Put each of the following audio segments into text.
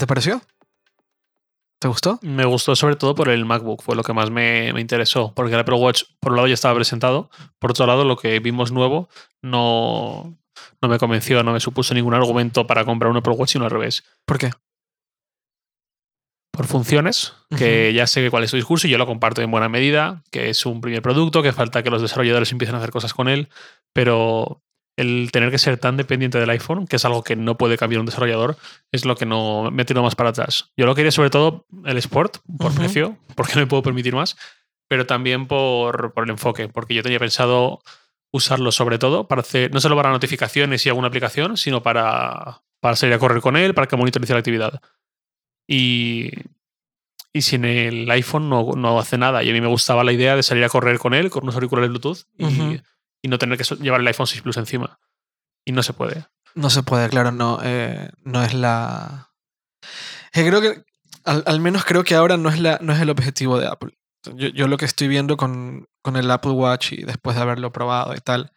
te pareció? ¿Te gustó? Me gustó sobre todo por el MacBook, fue lo que más me, me, interesó, porque el Apple Watch, por un lado, ya estaba presentado, por otro lado, lo que vimos nuevo no, no me convenció, no me supuso ningún argumento para comprar un Apple Watch, sino al revés. ¿Por qué? Por funciones, que ya sé cuál es su discurso y yo lo comparto en buena medida, que es un primer producto, que falta que los desarrolladores empiecen a hacer cosas con él, pero el tener que ser tan dependiente del iPhone, que es algo que no puede cambiar un desarrollador, es lo que no me tiro más para atrás. Yo lo quería sobre todo el Sport, por precio, porque no me puedo permitir más, pero también por, por, el enfoque, porque yo tenía pensado usarlo sobre todo para hacer, no solo para notificaciones y alguna aplicación, sino para, para salir a correr con él, para que monitorice la actividad. Y, y si en el iPhone no, no, hace nada, y a mí me gustaba la idea de salir a correr con él, con unos auriculares Bluetooth, y, y no tener que llevar el iPhone 6 Plus encima. Y no se puede. No se puede, claro, no, eh, no es la... creo que, al, al, menos creo que ahora no es, la, no es el objetivo de Apple. Yo, yo lo que estoy viendo con, con, el Apple Watch y después de haberlo probado y tal.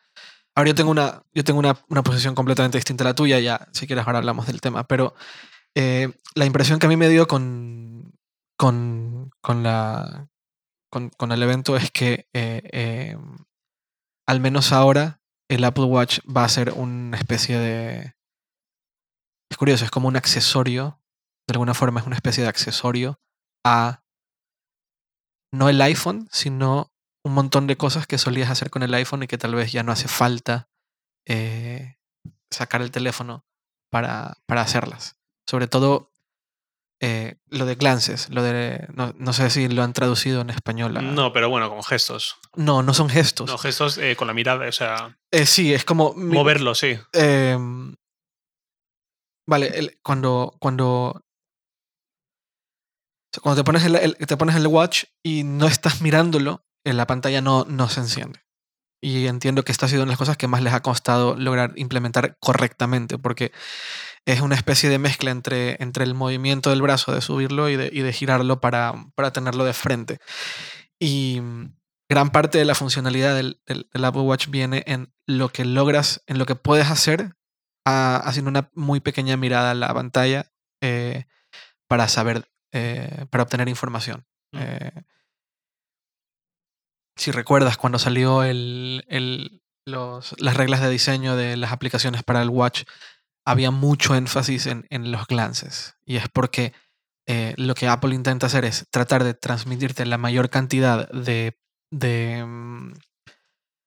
Ahora yo tengo una, yo tengo una, una posición completamente distinta a la tuya, ya si quieres ahora hablamos del tema, pero eh, la impresión que a mí me dio con, con, con la, con, con, el evento es que eh, eh, al menos ahora el Apple Watch va a ser una especie de... Es curioso, es como un accesorio, de alguna forma es una especie de accesorio a no el iPhone, sino un montón de cosas que solías hacer con el iPhone y que tal vez ya no hace falta eh, sacar el teléfono para, para, hacerlas. Sobre todo eh, lo de glances, lo de. No, no, sé si lo han traducido en español. A... No, pero bueno, con gestos. No, no son gestos. No, gestos eh, con la mirada, o sea. Eh, sí, es como. Moverlo, sí. Em, vale, el, cuando. Cuando. Cuando te pones el, el, te pones el watch y no estás mirándolo, en la pantalla no, no se enciende. Y entiendo que esta ha sido una de las cosas que más les ha costado lograr implementar correctamente, porque es una especie de mezcla entre, entre el movimiento del brazo de subirlo y de, y de girarlo para, para, tenerlo de frente. Y gran parte de la funcionalidad del, del, del, Apple Watch viene en lo que logras, en lo que puedes hacer a, haciendo una muy pequeña mirada a la pantalla eh, para saber, eh, para obtener información. Mm. Eh, si recuerdas cuando salió el, el, los, las reglas de diseño de las aplicaciones para el watch, había mucho énfasis en, en los glances. Y es porque eh, lo que Apple intenta hacer es tratar de transmitirte la mayor cantidad de, de, mm,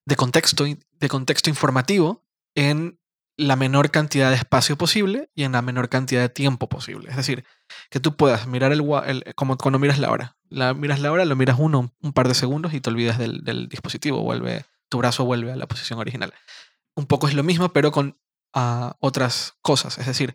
de, contexto, de contexto informativo en la menor cantidad de espacio posible y en la menor cantidad de tiempo posible. Es decir, que tú puedas mirar el, como cuando miras la hora. Miras la hora, lo miras uno, un par de segundos y te olvidas del, del, dispositivo, vuelve, tu brazo vuelve a la posición original. Un poco es lo mismo, pero con uh, otras cosas. Es decir,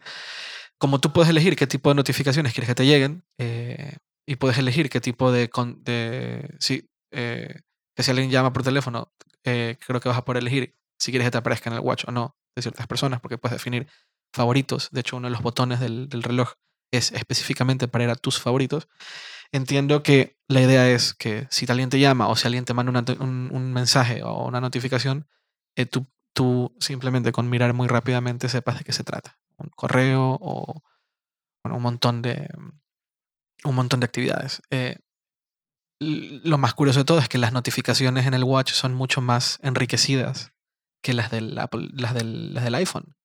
como tú puedes elegir qué tipo de notificaciones quieres que te lleguen eh, y puedes elegir qué tipo de... de sí, eh, que si alguien llama por teléfono, eh, creo que vas a poder elegir si quieres que te aparezca en el watch o no de ciertas personas, porque puedes definir favoritos. De hecho, uno de los botones del, reloj es específicamente para ir a tus favoritos. Entiendo que la idea es que si alguien te llama o si alguien te manda un, un, mensaje o una notificación, tú, tú, simplemente con mirar muy rápidamente sepas de qué se trata. Un correo o bueno, un montón de un montón de actividades. Eh, lo más curioso de todo es que las notificaciones en el watch son mucho más enriquecidas que las del, Apple, las del, las del iPhone.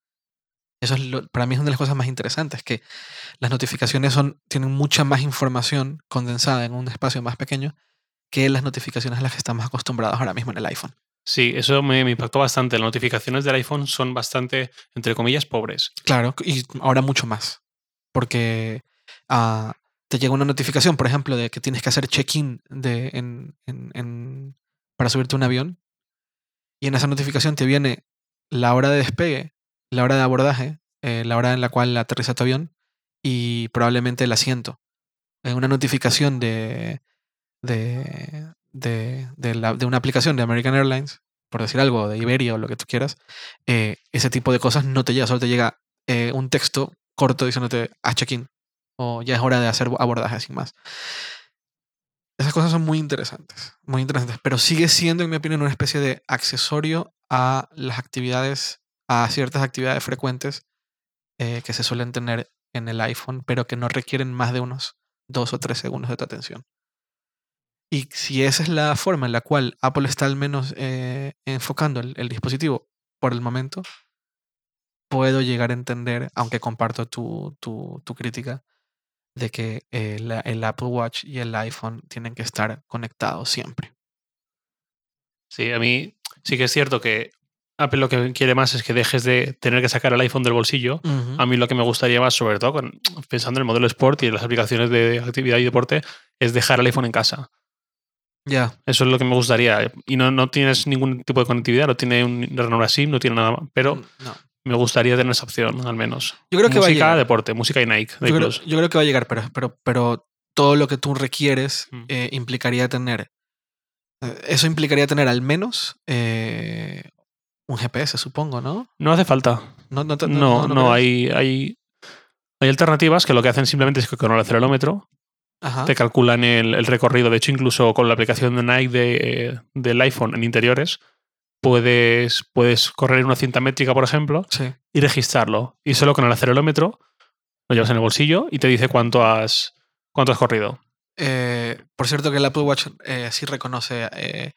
Eso es lo, para mí es una de las cosas más interesantes, que las notificaciones son, tienen mucha más información condensada en un espacio más pequeño que las notificaciones a las que estamos acostumbrados ahora mismo en el iPhone. Sí, eso me, impactó bastante. Las notificaciones del iPhone son bastante, entre comillas, pobres. Claro, y ahora mucho más. Porque uh, te llega una notificación, por ejemplo, de que tienes que hacer check-in en, para subirte a un avión. Y en esa notificación te viene la hora de despegue la hora de abordaje, eh, la hora en la cual aterriza tu avión y probablemente el asiento. Una notificación de, de, de, de, una aplicación de American Airlines, por decir algo, de Iberia o lo que tú quieras, eh, ese tipo de cosas no te llega, solo te llega eh, un texto corto diciéndote a check-in o ya es hora de hacer abordaje sin más. Esas cosas son muy interesantes, muy interesantes, pero sigue siendo, en mi opinión, una especie de accesorio a las actividades a ciertas actividades frecuentes eh, que se suelen tener en el iPhone, pero que no requieren más de unos dos o tres segundos de tu atención. Y si esa es la forma en la cual Apple está al menos eh, enfocando el, el dispositivo por el momento, puedo llegar a entender, aunque comparto tu, tu, tu crítica, de que eh, la- el Apple Watch y el iPhone tienen que estar conectados siempre. Sí, a mí sí que es cierto que Apple lo que quiere más es que dejes de tener que sacar el iPhone del bolsillo. A mí lo que me gustaría más, sobre todo con- pensando en el modelo Sport y en las aplicaciones de actividad y deporte, es dejar el iPhone en casa. Ya, Eso es lo que me gustaría. Y no, no tienes ningún tipo de conectividad, no tiene un ranura SIM, no tiene nada más. Pero mm, no. me gustaría tener esa opción, al menos. Yo creo que va a música, llegar. deporte, música y Nike. Yo creo, Plus. yo creo que va a llegar, pero, pero, pero todo lo que tú requieres Mm. eh, implicaría tener. eh, Eso implicaría tener al menos eh, un GPS, supongo, ¿no? No hace falta. No, no, No, hay, hay, hay alternativas que lo que hacen simplemente es que con el acelerómetro Ajá. te calculan el, el recorrido. De hecho, incluso con la aplicación de Nike de- del iPhone en interiores, puedes, puedes correr una cinta métrica, por ejemplo, Sí. y registrarlo. Y solo con el acelerómetro lo llevas en el bolsillo y te dice cuánto has, cuánto has corrido. Eh, por cierto que el Apple Watch eh, sí reconoce eh,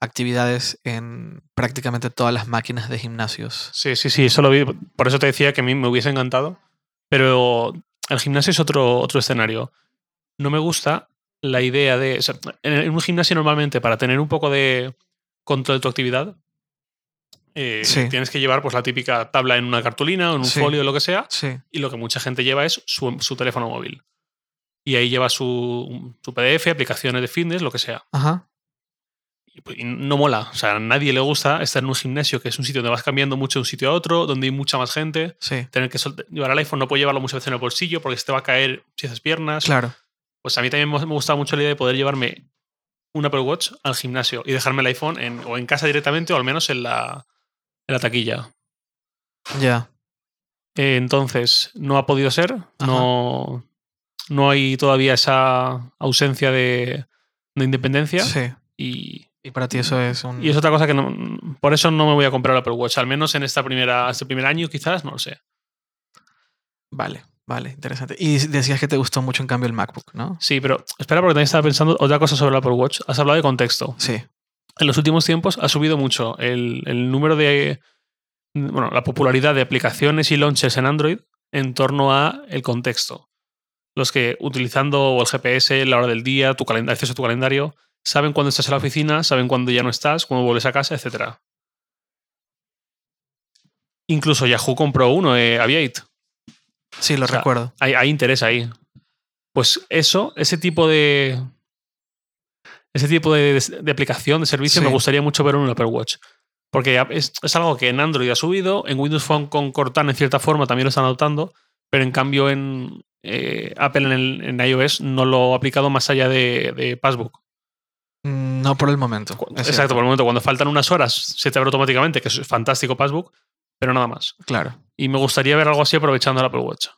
actividades en prácticamente todas las máquinas de gimnasios. Sí, sí, sí, eso lo vi. Por eso te decía que a mí me hubiese encantado. Pero el gimnasio es otro, otro escenario. No me gusta la idea de. o sea, en un gimnasio, normalmente, para tener un poco de control de tu actividad, eh, Sí. tienes que llevar pues, la típica tabla en una cartulina o en un Sí. folio o lo que sea. Sí. Y lo que mucha gente lleva es su, su teléfono móvil. Y ahí lleva su, su PDF, aplicaciones de fitness, lo que sea. Ajá. Y, pues, y no mola. O sea, a nadie le gusta estar en un gimnasio que es un sitio donde vas cambiando mucho de un sitio a otro, donde hay mucha más gente. Sí. Tener que llevar el iPhone, no puedes llevarlo muchas veces en el bolsillo porque se te va a caer si haces piernas. Claro. Pues a mí también me gusta mucho la idea de poder llevarme un Apple Watch al gimnasio y dejarme el iPhone en- o en casa directamente o al menos en la, en la taquilla. Ya. Eh, entonces, no ha podido ser. No, no hay todavía esa ausencia de, de independencia. Sí. Y, Y para ti eso es un. y es otra cosa que no. Por eso no me voy a comprar el Apple Watch. Al menos en esta primera, este primer año, quizás, no lo sé. Vale, vale, interesante. Y decías que te gustó mucho en cambio el MacBook, ¿no? Sí, pero espera, porque también estaba pensando otra cosa sobre el Apple Watch. Has hablado de contexto. Sí. En los últimos tiempos ha subido mucho el, el número de. Bueno, la popularidad de aplicaciones y launchers en Android en torno a el contexto. Los que utilizando el GPS, la hora del día, tu calendario, acceso a tu calendario, saben cuándo estás en la oficina, saben cuándo ya no estás, cuándo vuelves a casa, etc. Incluso Yahoo compró uno, eh, Aviate. Sí, lo O sea, recuerdo. Hay, hay interés ahí. Pues eso, ese tipo de. Ese tipo de, de aplicación, de servicio, Sí. me gustaría mucho ver en un Apple Watch. Porque es, es algo que en Android ha subido, en Windows Phone con Cortana en cierta forma también lo están adoptando, pero en cambio en eh, Apple en, el- en iOS no lo ha aplicado más allá de, de Passbook. Mm, No por el momento. Exacto, cierto. por el momento, cuando faltan unas horas se te abre automáticamente, que es fantástico Passbook, pero nada más. Claro. Y me gustaría ver algo así aprovechando el Apple Watch.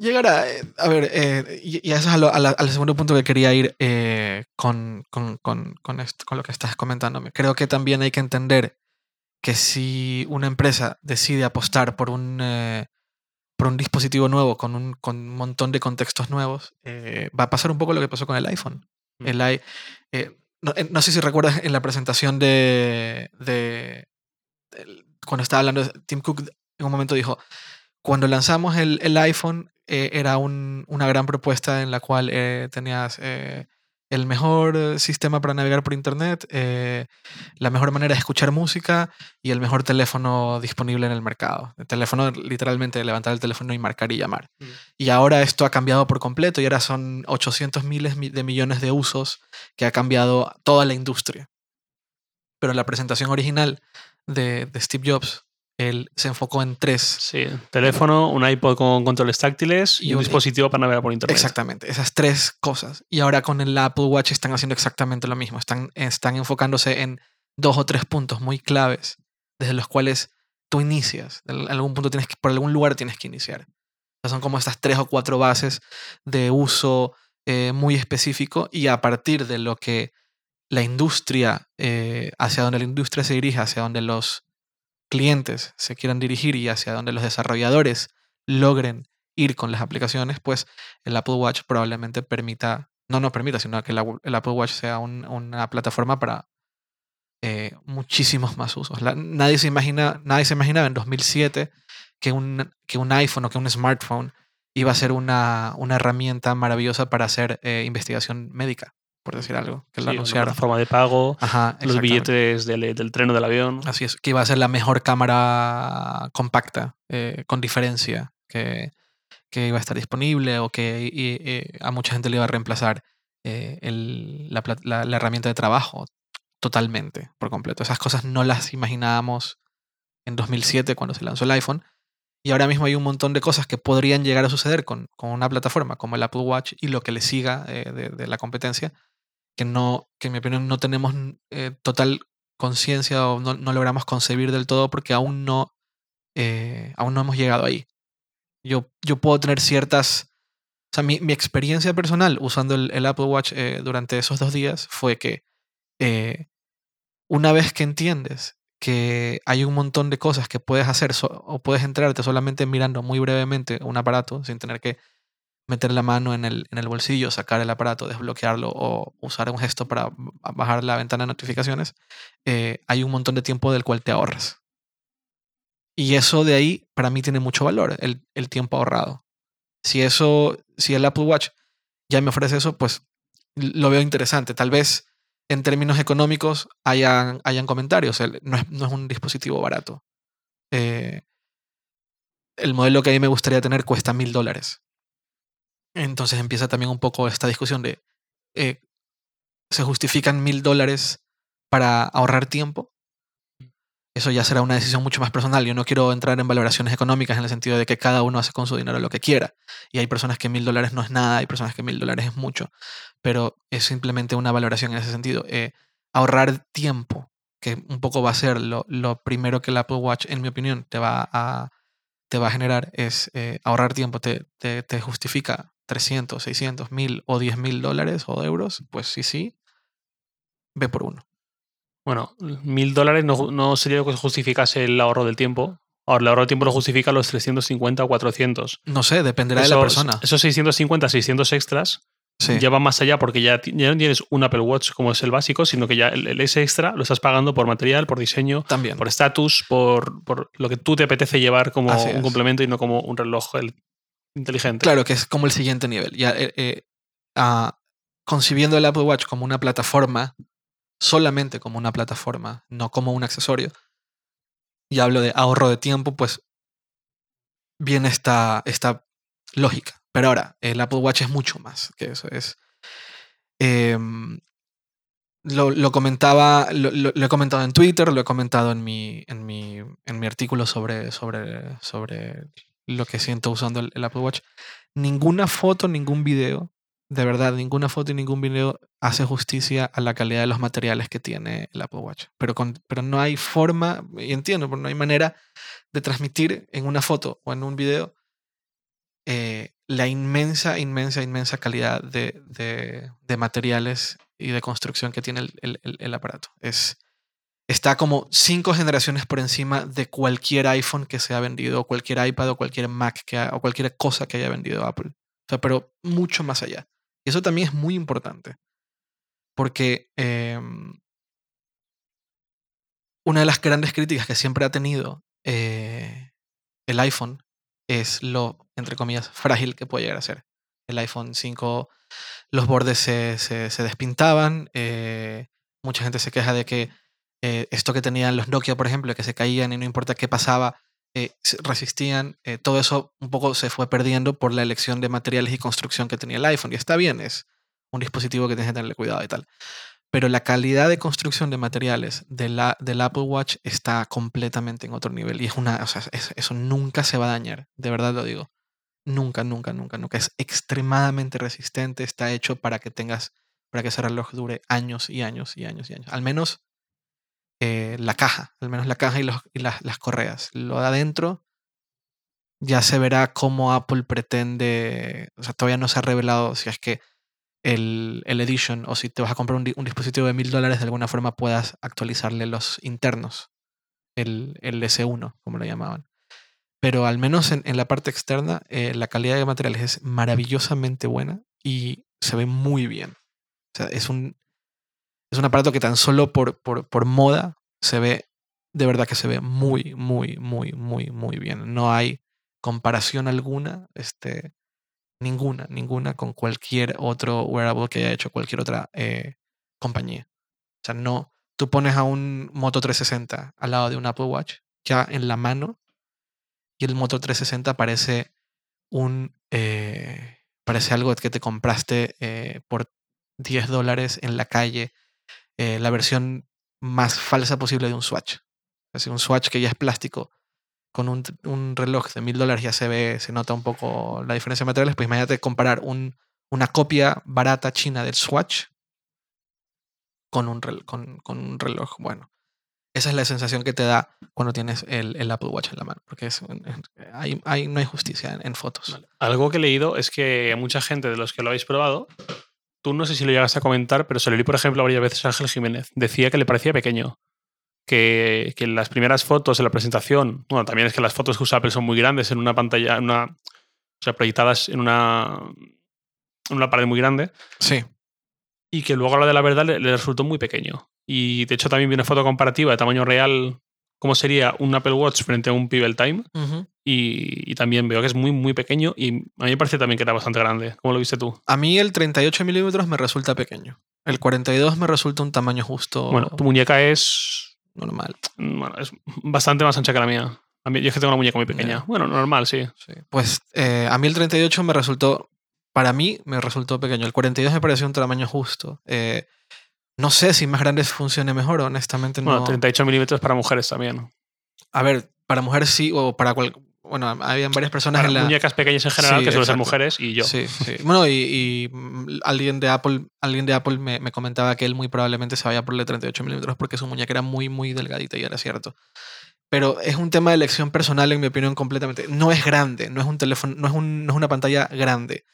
Llegará, eh, a ver, eh, y, y eso es a lo- a la- al segundo punto que quería ir eh, con, con, con, con esto- con lo que estás comentándome. Creo que también hay que entender que si una empresa decide apostar por un, eh, por un dispositivo nuevo con un, con un montón de contextos nuevos, va a pasar un poco lo que pasó con el iPhone. Mm. El i- no, no sé si recuerdas en la presentación de, de- cuando estaba hablando, Tim Cook en un momento dijo, cuando lanzamos el, el iPhone eh, era un- una gran propuesta en la cual eh, tenías eh, el mejor sistema para navegar por Internet, eh, la mejor manera de escuchar música y el mejor teléfono disponible en el mercado. El teléfono, literalmente, levantar el teléfono y marcar y llamar. Mm. Y ahora esto ha cambiado por completo y ahora son 800 miles mi- de millones de usos que ha cambiado toda la industria. Pero la presentación original de, de Steve Jobs, él se enfocó en tres Sí, teléfono, un iPod con controles táctiles y, Y un, un- dispositivo para navegar por internet. Exactamente, esas tres cosas. Y ahora con el Apple Watch están haciendo exactamente lo mismo. Están, están enfocándose en dos o tres puntos muy claves desde los cuales tú inicias. En algún punto tienes que, por algún lugar tienes que iniciar. O sea, son como estas tres o cuatro bases de uso eh, muy específico y a partir de lo que la industria, eh, hacia donde la industria se dirige, hacia donde los clientes se quieran dirigir y hacia donde los desarrolladores logren ir con las aplicaciones, pues el Apple Watch probablemente permita, no nos permita, sino que el Apple Watch sea una plataforma para eh, muchísimos más usos. nadie, se imagina, nadie se imaginaba en 2007 que un, que un iPhone o que un smartphone iba a ser una, una herramienta maravillosa para hacer eh, investigación médica, por decir algo. Que sí, la forma de pago, los billetes del, del, tren o del avión. Así es, que iba a ser la mejor cámara compacta, eh, con diferencia, que, que, iba a estar disponible o que a mucha gente le iba a reemplazar el, la, la, la herramienta de trabajo totalmente, por completo. Esas cosas no las imaginábamos en 2007 cuando se lanzó el iPhone. Y ahora mismo hay un montón de cosas que podrían llegar a suceder con, con una plataforma como el Apple Watch y lo que le siga eh, de, la competencia, que, no, que en mi opinión no tenemos eh, total conciencia o no, logramos concebir del todo porque aún no, eh, aún no hemos llegado ahí. Yo, yo puedo tener ciertas... O sea, mi, mi experiencia personal usando el, el Apple Watch durante esos dos días fue que una vez que entiendes que hay un montón de cosas que puedes hacer o puedes entrarte solamente mirando muy brevemente un aparato sin tener que meter la mano en el, en el bolsillo, sacar el aparato, desbloquearlo o usar un gesto para bajar la ventana de notificaciones, eh, hay un montón de tiempo del cual te ahorras. Y eso de ahí para mí tiene mucho valor, el, el tiempo ahorrado. Si eso, si el Apple Watch ya me ofrece eso, pues lo veo interesante. Tal vez en términos económicos hayan, hayan comentarios. No es, no es, un dispositivo barato. Eh, el modelo que a mí me gustaría tener cuesta mil dólares. Entonces empieza también un poco esta discusión de, eh, ¿se justifican mil dólares para ahorrar tiempo? Eso ya será una decisión mucho más personal. Yo no quiero entrar en valoraciones económicas en el sentido de que cada uno hace con su dinero lo que quiera. Y hay personas que mil dólares no es nada, hay personas que mil dólares es mucho. Pero es simplemente una valoración en ese sentido. Eh, ahorrar tiempo, que un poco va a ser lo, primero que el Apple Watch, en mi opinión, te va a, te va a generar, es eh, ahorrar tiempo. Te, te, justifica 300, 600, mil o 10 mil dólares o euros. Pues sí, sí, ve por uno. Bueno, mil dólares no, no, sería lo que justificase el ahorro del tiempo. Ahora, el ahorro del tiempo lo justifica los 350 o 400. No sé, dependerá de la persona. Esos 650, 600 extras ya van más allá porque ya, ya, no tienes un Apple Watch como es el básico, sino que ya el, ese extra lo estás pagando por material, por diseño, También. por estatus, por, por, lo que tú te apetece llevar como un complemento y no como un reloj inteligente. Claro, que es como el siguiente nivel. Ya, eh, eh, ah, concibiendo el Apple Watch como una plataforma solamente como una plataforma, no como un accesorio, y hablo de ahorro de tiempo, pues viene esta, esta lógica. Pero ahora, el Apple Watch es mucho más que eso. Es, em, lo, comentaba, lo, he comentado en Twitter, lo he comentado en mi, en mi, en mi artículo sobre, sobre, sobre lo que siento usando el Apple Watch. Ninguna foto, ningún video de verdad, ninguna foto y ningún video hace justicia a la calidad de los materiales que tiene el Apple Watch. Pero, con, pero no hay forma, y entiendo, pero no hay manera de transmitir en una foto o en un video eh, la inmensa, inmensa, inmensa calidad de, de, materiales y de construcción que tiene el, el, aparato. Es, está como cinco generaciones por encima de cualquier iPhone que se ha vendido, o cualquier iPad, o cualquier Mac, que o cualquier cosa que haya vendido Apple. O sea, pero mucho más allá. Y eso también es muy importante. Porque em, una de las grandes críticas que siempre ha tenido eh, el iPhone es lo, entre comillas, frágil que puede llegar a ser. El iPhone 5, los bordes se, se, despintaban. Eh, mucha gente se queja de que eh, esto que tenían los Nokia, por ejemplo, que se caían y no importa qué pasaba, resistían. todo eso un poco se fue perdiendo por la elección de materiales y construcción que tenía el iPhone. Y está bien, es un dispositivo que tienes que tenerle cuidado y tal. Pero la calidad de construcción de materiales de la, del Apple Watch está completamente en otro nivel. Y es una, o sea, eso nunca se va a dañar, de verdad lo digo. Nunca, nunca, nunca, nunca. Es extremadamente resistente, está hecho para que tengas, para que ese reloj dure años y años y años y años. Al menos eh, la caja, al menos la caja y, las, las correas. Lo de adentro ya se verá cómo Apple pretende, o sea, todavía no se ha revelado si es que el, el, Edition o si te vas a comprar un, un dispositivo de mil dólares, de alguna forma puedas actualizarle los internos, el, el S1, como lo llamaban. pero al menos en, en la parte externa, eh, la calidad de materiales es maravillosamente buena y se ve muy bien. O sea, es un, es un aparato que tan solo por, por, moda se ve, de verdad que se ve muy, muy, muy, muy, muy bien. No hay comparación alguna, este, ninguna, ninguna con cualquier otro wearable que haya hecho cualquier otra eh, compañía. O sea, no, tú pones a un Moto 360 al lado de un Apple Watch, ya en la mano, y el Moto 360 parece un, eh, parece algo que te compraste eh, por 10 dólares en la calle, eh, la versión más falsa posible de un Swatch. Es un Swatch que ya es plástico, con un, un reloj de mil dólares ya se ve, se nota un poco la diferencia de materiales, pues imagínate comparar un, una copia barata china del Swatch con un, rel- con, con un reloj bueno. Esa es la sensación que te da cuando tienes el, el Apple Watch en la mano, porque es, no hay justicia en, fotos. Algo que he leído es que mucha gente de los que lo habéis probado, tú no sé si lo llegas a comentar, pero se lo leí, por ejemplo, varias veces a Ángel Jiménez. Decía que le parecía pequeño. Que, que en las primeras fotos, en la presentación, bueno, también es que las fotos que usa Apple son muy grandes en una pantalla, en una, o sea, proyectadas en una, en una pared muy grande, Sí, y que luego a la de la verdad le, le resultó muy pequeño. Y de hecho también vi una foto comparativa de tamaño real, cómo sería un Apple Watch frente a un Pebble Time. Y, y también veo que es muy, muy pequeño y a mí me parece también que era bastante grande. ¿Cómo lo viste tú? A mí el 38 milímetros me resulta pequeño. El 42 me resulta un tamaño justo Bueno, tu muñeca es, normal. bueno, es bastante más ancha que la mía. A mí, yo es que tengo una muñeca muy pequeña. Bueno, normal, sí. Sí. Pues eh, a mí el 38 me resultó, para mí me resultó pequeño. El 42 me pareció un tamaño justo. Eh, no sé si más grande funcione mejor, honestamente no. Bueno, 38 milímetros para mujeres también. A ver, para mujeres sí, o para cual. Bueno, habían varias personas Para en la. muñecas pequeñas en general, Sí, que suelen ser mujeres, y yo. Sí, sí. Bueno, y, y, mm, alguien de Apple, alguien de Apple me, me comentaba que él muy probablemente se vaya por el de 38 milímetros porque su muñeca era muy, muy delgadita y era cierto. Pero es un tema de elección personal, en mi opinión, completamente. No es grande, no es un teléfono, no es, un- no es una pantalla grande.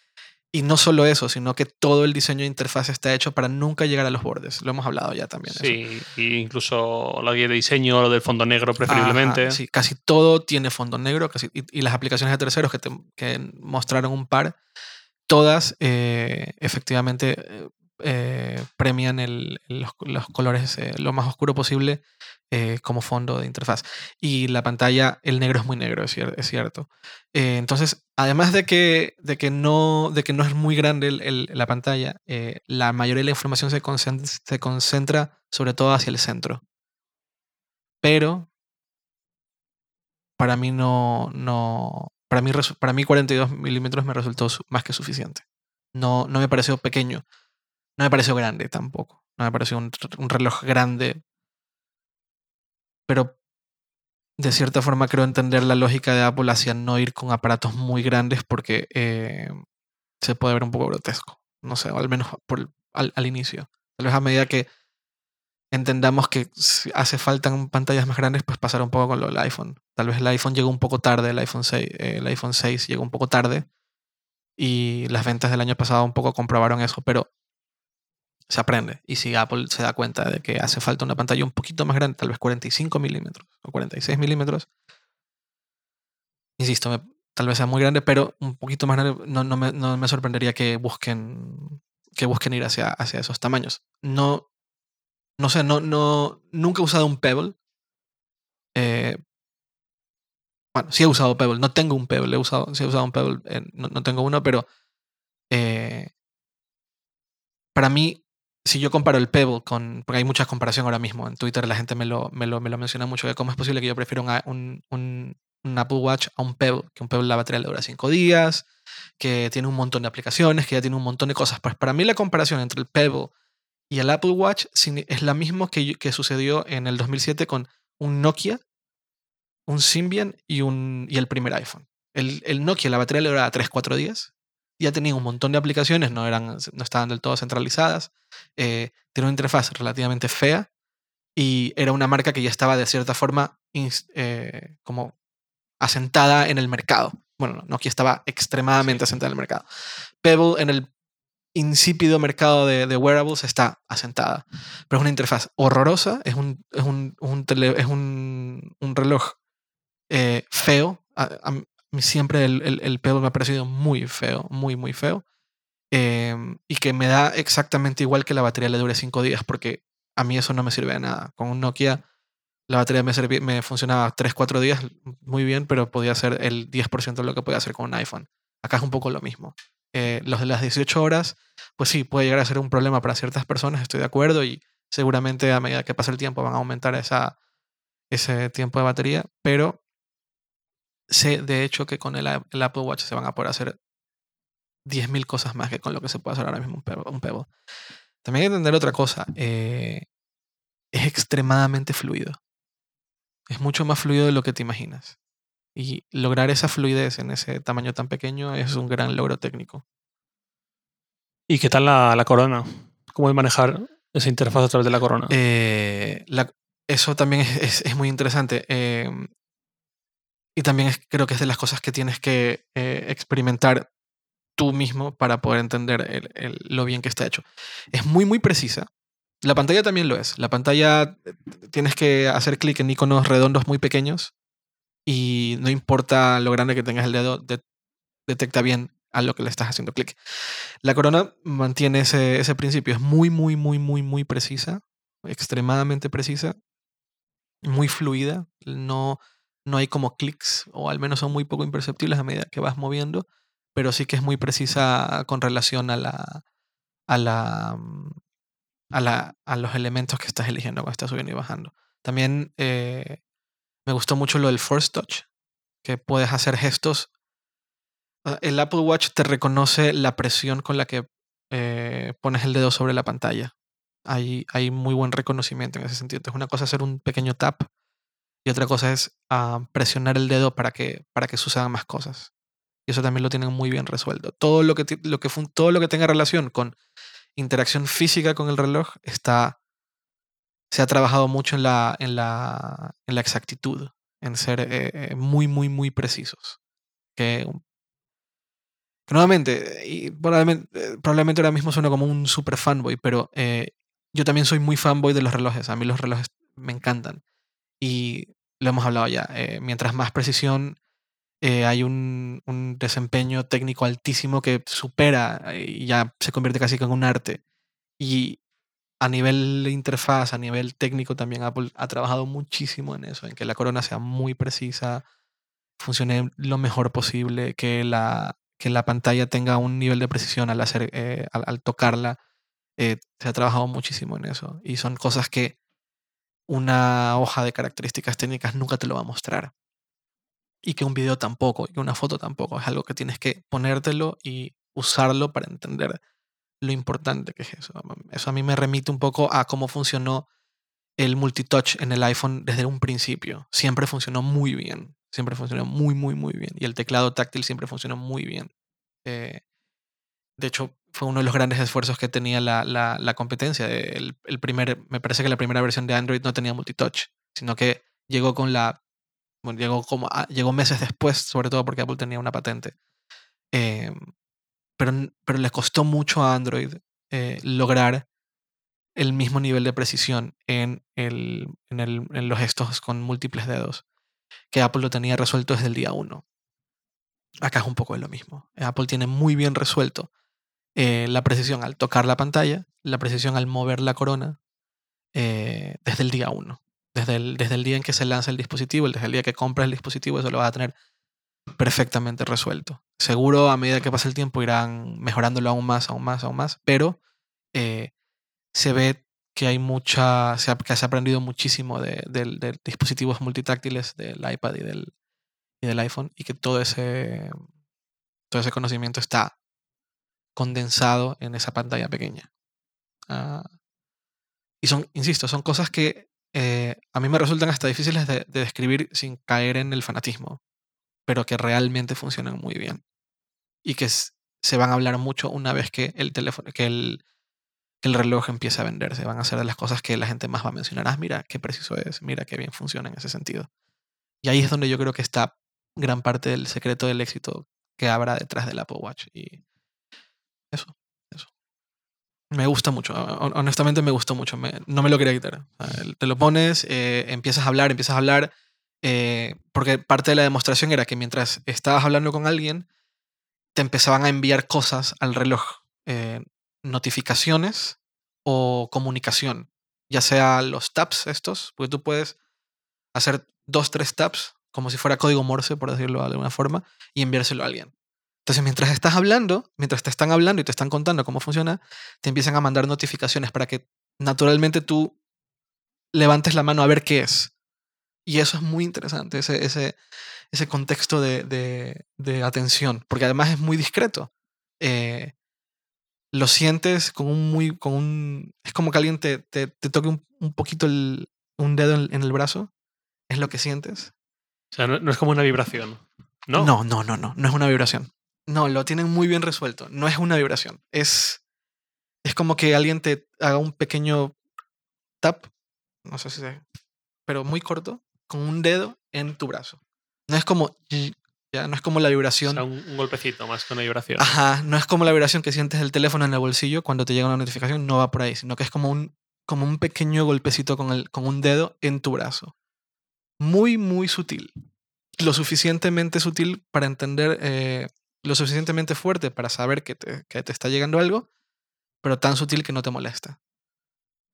Y no solo eso, sino que todo el diseño de interfaz está hecho para nunca llegar a los bordes. Lo hemos hablado ya también. Sí, y incluso la guía de diseño, lo del fondo negro preferiblemente. Ajá, sí, casi todo tiene fondo negro casi, y, y las aplicaciones de terceros que, te- que mostraron un par, todas eh, efectivamente eh, eh, premian el- los, los colores eh, lo más oscuro posible eh, como fondo de interfaz. Y la pantalla, el negro es muy negro, es, cier- es cierto. Eh, entonces, además de que, de, que no, de que no es muy grande la pantalla, eh, la mayoría de la información se concen- se concentra sobre todo hacia el centro. Pero para mí no, no para mí, para mí 42 milímetros me resultó su- más que suficiente. No, no me pareció pequeño, no me pareció grande tampoco, no me pareció un reloj grande, pero de cierta forma creo entender la lógica de Apple hacia no ir con aparatos muy grandes porque eh, se puede ver un poco grotesco, no sé, al menos al, al inicio. Tal vez a medida que entendamos que hace falta pantallas más grandes, pues pasar un poco con lo del iPhone. Tal vez el iPhone llegó un poco tarde, el iPhone 6, eh, el iPhone 6 llegó un poco tarde y las ventas del año pasado un poco comprobaron eso, pero se aprende. Y si Apple se da cuenta de que hace falta una pantalla un poquito más grande, tal vez 45 milímetros o 46 milímetros, insisto, tal vez sea muy grande, pero un poquito más grande, no, no me, no me sorprendería que busquen, que busquen ir hacia, hacia esos tamaños. No, no sé, no, no, nunca he usado un Pebble. Eh, bueno, sí he usado Pebble. No tengo un Pebble. He usado, sí he usado un Pebble. no, no tengo uno, pero eh, para mí, si yo comparo el Pebble con. Porque hay mucha comparación ahora mismo. En Twitter la gente me lo, me lo, me lo menciona mucho. De cómo es posible que yo prefiera un, un, Apple Watch a un Pebble. Que un Pebble la batería le dura 5 días. Que tiene un montón de aplicaciones. Que ya tiene un montón de cosas. Pues para mí la comparación entre el Pebble y el Apple Watch es la misma que, que sucedió en el 2007 con un Nokia, un Symbian y, un, y el primer iPhone. El, el Nokia, la batería le duraba 3-4 días. Ya tenía un montón de aplicaciones, no, eran, no estaban del todo centralizadas. eh, tiene una interfaz relativamente fea y era una marca que ya estaba de cierta forma eh, como asentada en el mercado. Bueno, no, Nokia estaba extremadamente asentada en el mercado. Pebble en el insípido mercado de, de wearables está asentada. Pero es una interfaz horrorosa, es un, es un, un tele- es un, un reloj eh, feo. A, siempre el, el, el, Pebble me ha parecido muy feo, muy, muy feo. Em, y que me da exactamente igual que la batería le dure 5 días, porque a mí eso no me sirve de nada. Con un Nokia la batería me, me funcionaba 3-4 días muy bien, pero podía ser el 10% de lo que podía hacer con un iPhone. Acá es un poco lo mismo. Eh, los de las 18 horas, pues sí, puede llegar a ser un problema para ciertas personas, estoy de acuerdo, y seguramente a medida que pase el tiempo van a aumentar esa, ese tiempo de batería, pero sé de hecho que con el, Apple Watch se van a poder hacer 10.000 cosas más que con lo que se puede hacer ahora mismo un Pebble. También hay que entender otra cosa, eh, es extremadamente fluido. Es mucho más fluido de lo que te imaginas. Y lograr esa fluidez en ese tamaño tan pequeño es un gran logro técnico. ¿Y qué tal la, corona? ¿Cómo es manejar esa interfaz a través de la corona? Eh, eso también es, muy interesante. Em, y también creo que es de las cosas que tienes que eh, experimentar tú mismo para poder entender lo bien que está hecho. Es muy, muy precisa. La pantalla también lo es. La pantalla eh, tienes que hacer clic en iconos redondos muy pequeños y no importa lo grande que tengas el dedo, detecta bien a lo que le estás haciendo clic. La corona mantiene ese, ese principio. Es muy, muy, muy, muy, muy precisa. Extremadamente precisa. Muy fluida. No, no hay como clics, o al menos son muy poco imperceptibles a medida que vas moviendo, pero sí que es muy precisa con relación a la, a la, mm, a, los elementos que estás eligiendo cuando estás subiendo y bajando. También eh, me gustó mucho lo del Force Touch, que puedes hacer gestos. Ah, el Apple Watch te reconoce la presión con la que eh, pones el dedo sobre la pantalla. Hay, hay muy buen reconocimiento en ese sentido. Entonces, una cosa es hacer un pequeño tap y otra cosa es ah, presionar el dedo para que, para que sucedan más cosas. Y eso también lo tienen muy bien resuelto. Todo lo que, que, todo lo que tenga relación con interacción física con el reloj está, se ha trabajado mucho en la, en la, exactitud, en ser eh, eh, muy, muy, muy precisos. Que, nuevamente, y probablemente, probablemente, ahora mismo suena como un super fanboy, pero eh, yo también soy muy fanboy de los relojes. A mí los relojes me encantan. Y lo hemos hablado ya. mientras más precisión eh, hay un, desempeño técnico altísimo que supera eh, y ya se convierte casi en un arte. Y a nivel de interfaz, a nivel técnico también Apple ha trabajado muchísimo en eso, en que la corona sea muy precisa, funcione lo mejor posible, que la, que la pantalla tenga un nivel de precisión al, hacer, eh, al, tocarla. se ha trabajado muchísimo en eso. Y son cosas que una hoja de características técnicas nunca te lo va a mostrar y que un video tampoco, y una foto tampoco. Es algo que tienes que ponértelo y usarlo para entender lo importante que es eso. Eso a mí me remite un poco a cómo funcionó el multitouch en el iPhone desde un principio. Siempre funcionó muy bien. Siempre funcionó muy, muy, muy bien. Y el teclado táctil siempre funcionó muy bien. Eh, de hecho, fue uno de los grandes esfuerzos que tenía la, la, competencia. El, el, primer, me parece que la primera versión de Android no tenía multitouch, sino que llegó con la llegó, como llegó meses después, sobre todo porque Apple tenía una patente. Em, pero, pero le costó mucho a Android eh, lograr el mismo nivel de precisión en, el, en, el, en, los gestos con múltiples dedos que Apple lo tenía resuelto desde el día 1. Acá es un poco de lo mismo. Apple tiene muy bien resuelto eh, la precisión al tocar la pantalla, la precisión al mover la corona eh, desde el día 1. Desde el, desde el día en que se lanza el dispositivo, desde el día que compras el dispositivo, eso lo vas a tener perfectamente resuelto. Seguro a medida que pasa el tiempo irán mejorándolo aún más, aún más, aún más, pero eh, se ve que hay mucha, se ha, que se ha aprendido muchísimo de, dispositivos multitáctiles del iPad y del, y del iPhone y que todo ese, todo ese conocimiento está condensado en esa pantalla pequeña. Ah, y son, insisto, son cosas que eh, a mí me resultan hasta difíciles de, describir sin caer en el fanatismo, pero que realmente funcionan muy bien y que se van a hablar mucho una vez que el teléfono, que el, el reloj empiece a venderse. Van a ser de las cosas que la gente más va a mencionar. Ah, mira qué preciso es, mira qué bien funciona en ese sentido. Y ahí es donde yo creo que está gran parte del secreto del éxito que habrá detrás del Apple Watch. Eso. Me gusta mucho, honestamente me gustó mucho, no me lo quería quitar. te lo pones, eh, empiezas a hablar, empiezas a hablar eh, porque parte de la demostración era que mientras estabas hablando con alguien, te empezaban a enviar cosas al reloj, eh, notificaciones o comunicación, ya sea los taps estos, porque tú puedes hacer dos, tres taps, como si fuera código Morse, por decirlo de alguna forma, y enviárselo a alguien. Entonces, mientras estás hablando, mientras te están hablando y te están contando cómo funciona, te empiezan a mandar notificaciones para que naturalmente tú levantes la mano a ver qué es. Y eso es muy interesante, ese, ese, ese contexto de, de, de, atención, porque además es muy discreto. Eh, lo sientes con un muy. Con un, es como que alguien te, te, te toque un, un, poquito el, un dedo en, en, el brazo. Es lo que sientes. O sea, no, no, es como una vibración. ¿no? no, no, no, no. No es una vibración. No, lo tienen muy bien resuelto. No es una vibración. Es. Es como que alguien te haga un pequeño tap. No sé si se. Pero muy corto. Con un dedo en tu brazo. No es como. Ya, no es como la vibración. O sea, un, un, golpecito más que una vibración. Ajá, no es como la vibración que sientes del teléfono en el bolsillo cuando te llega una notificación, no va por ahí, sino que es como un, como un pequeño golpecito con, el, con un dedo en tu brazo. Muy, muy sutil. Lo suficientemente sutil para entender, eh, lo suficientemente fuerte para saber que te, que te está llegando algo, pero tan sutil que no te molesta.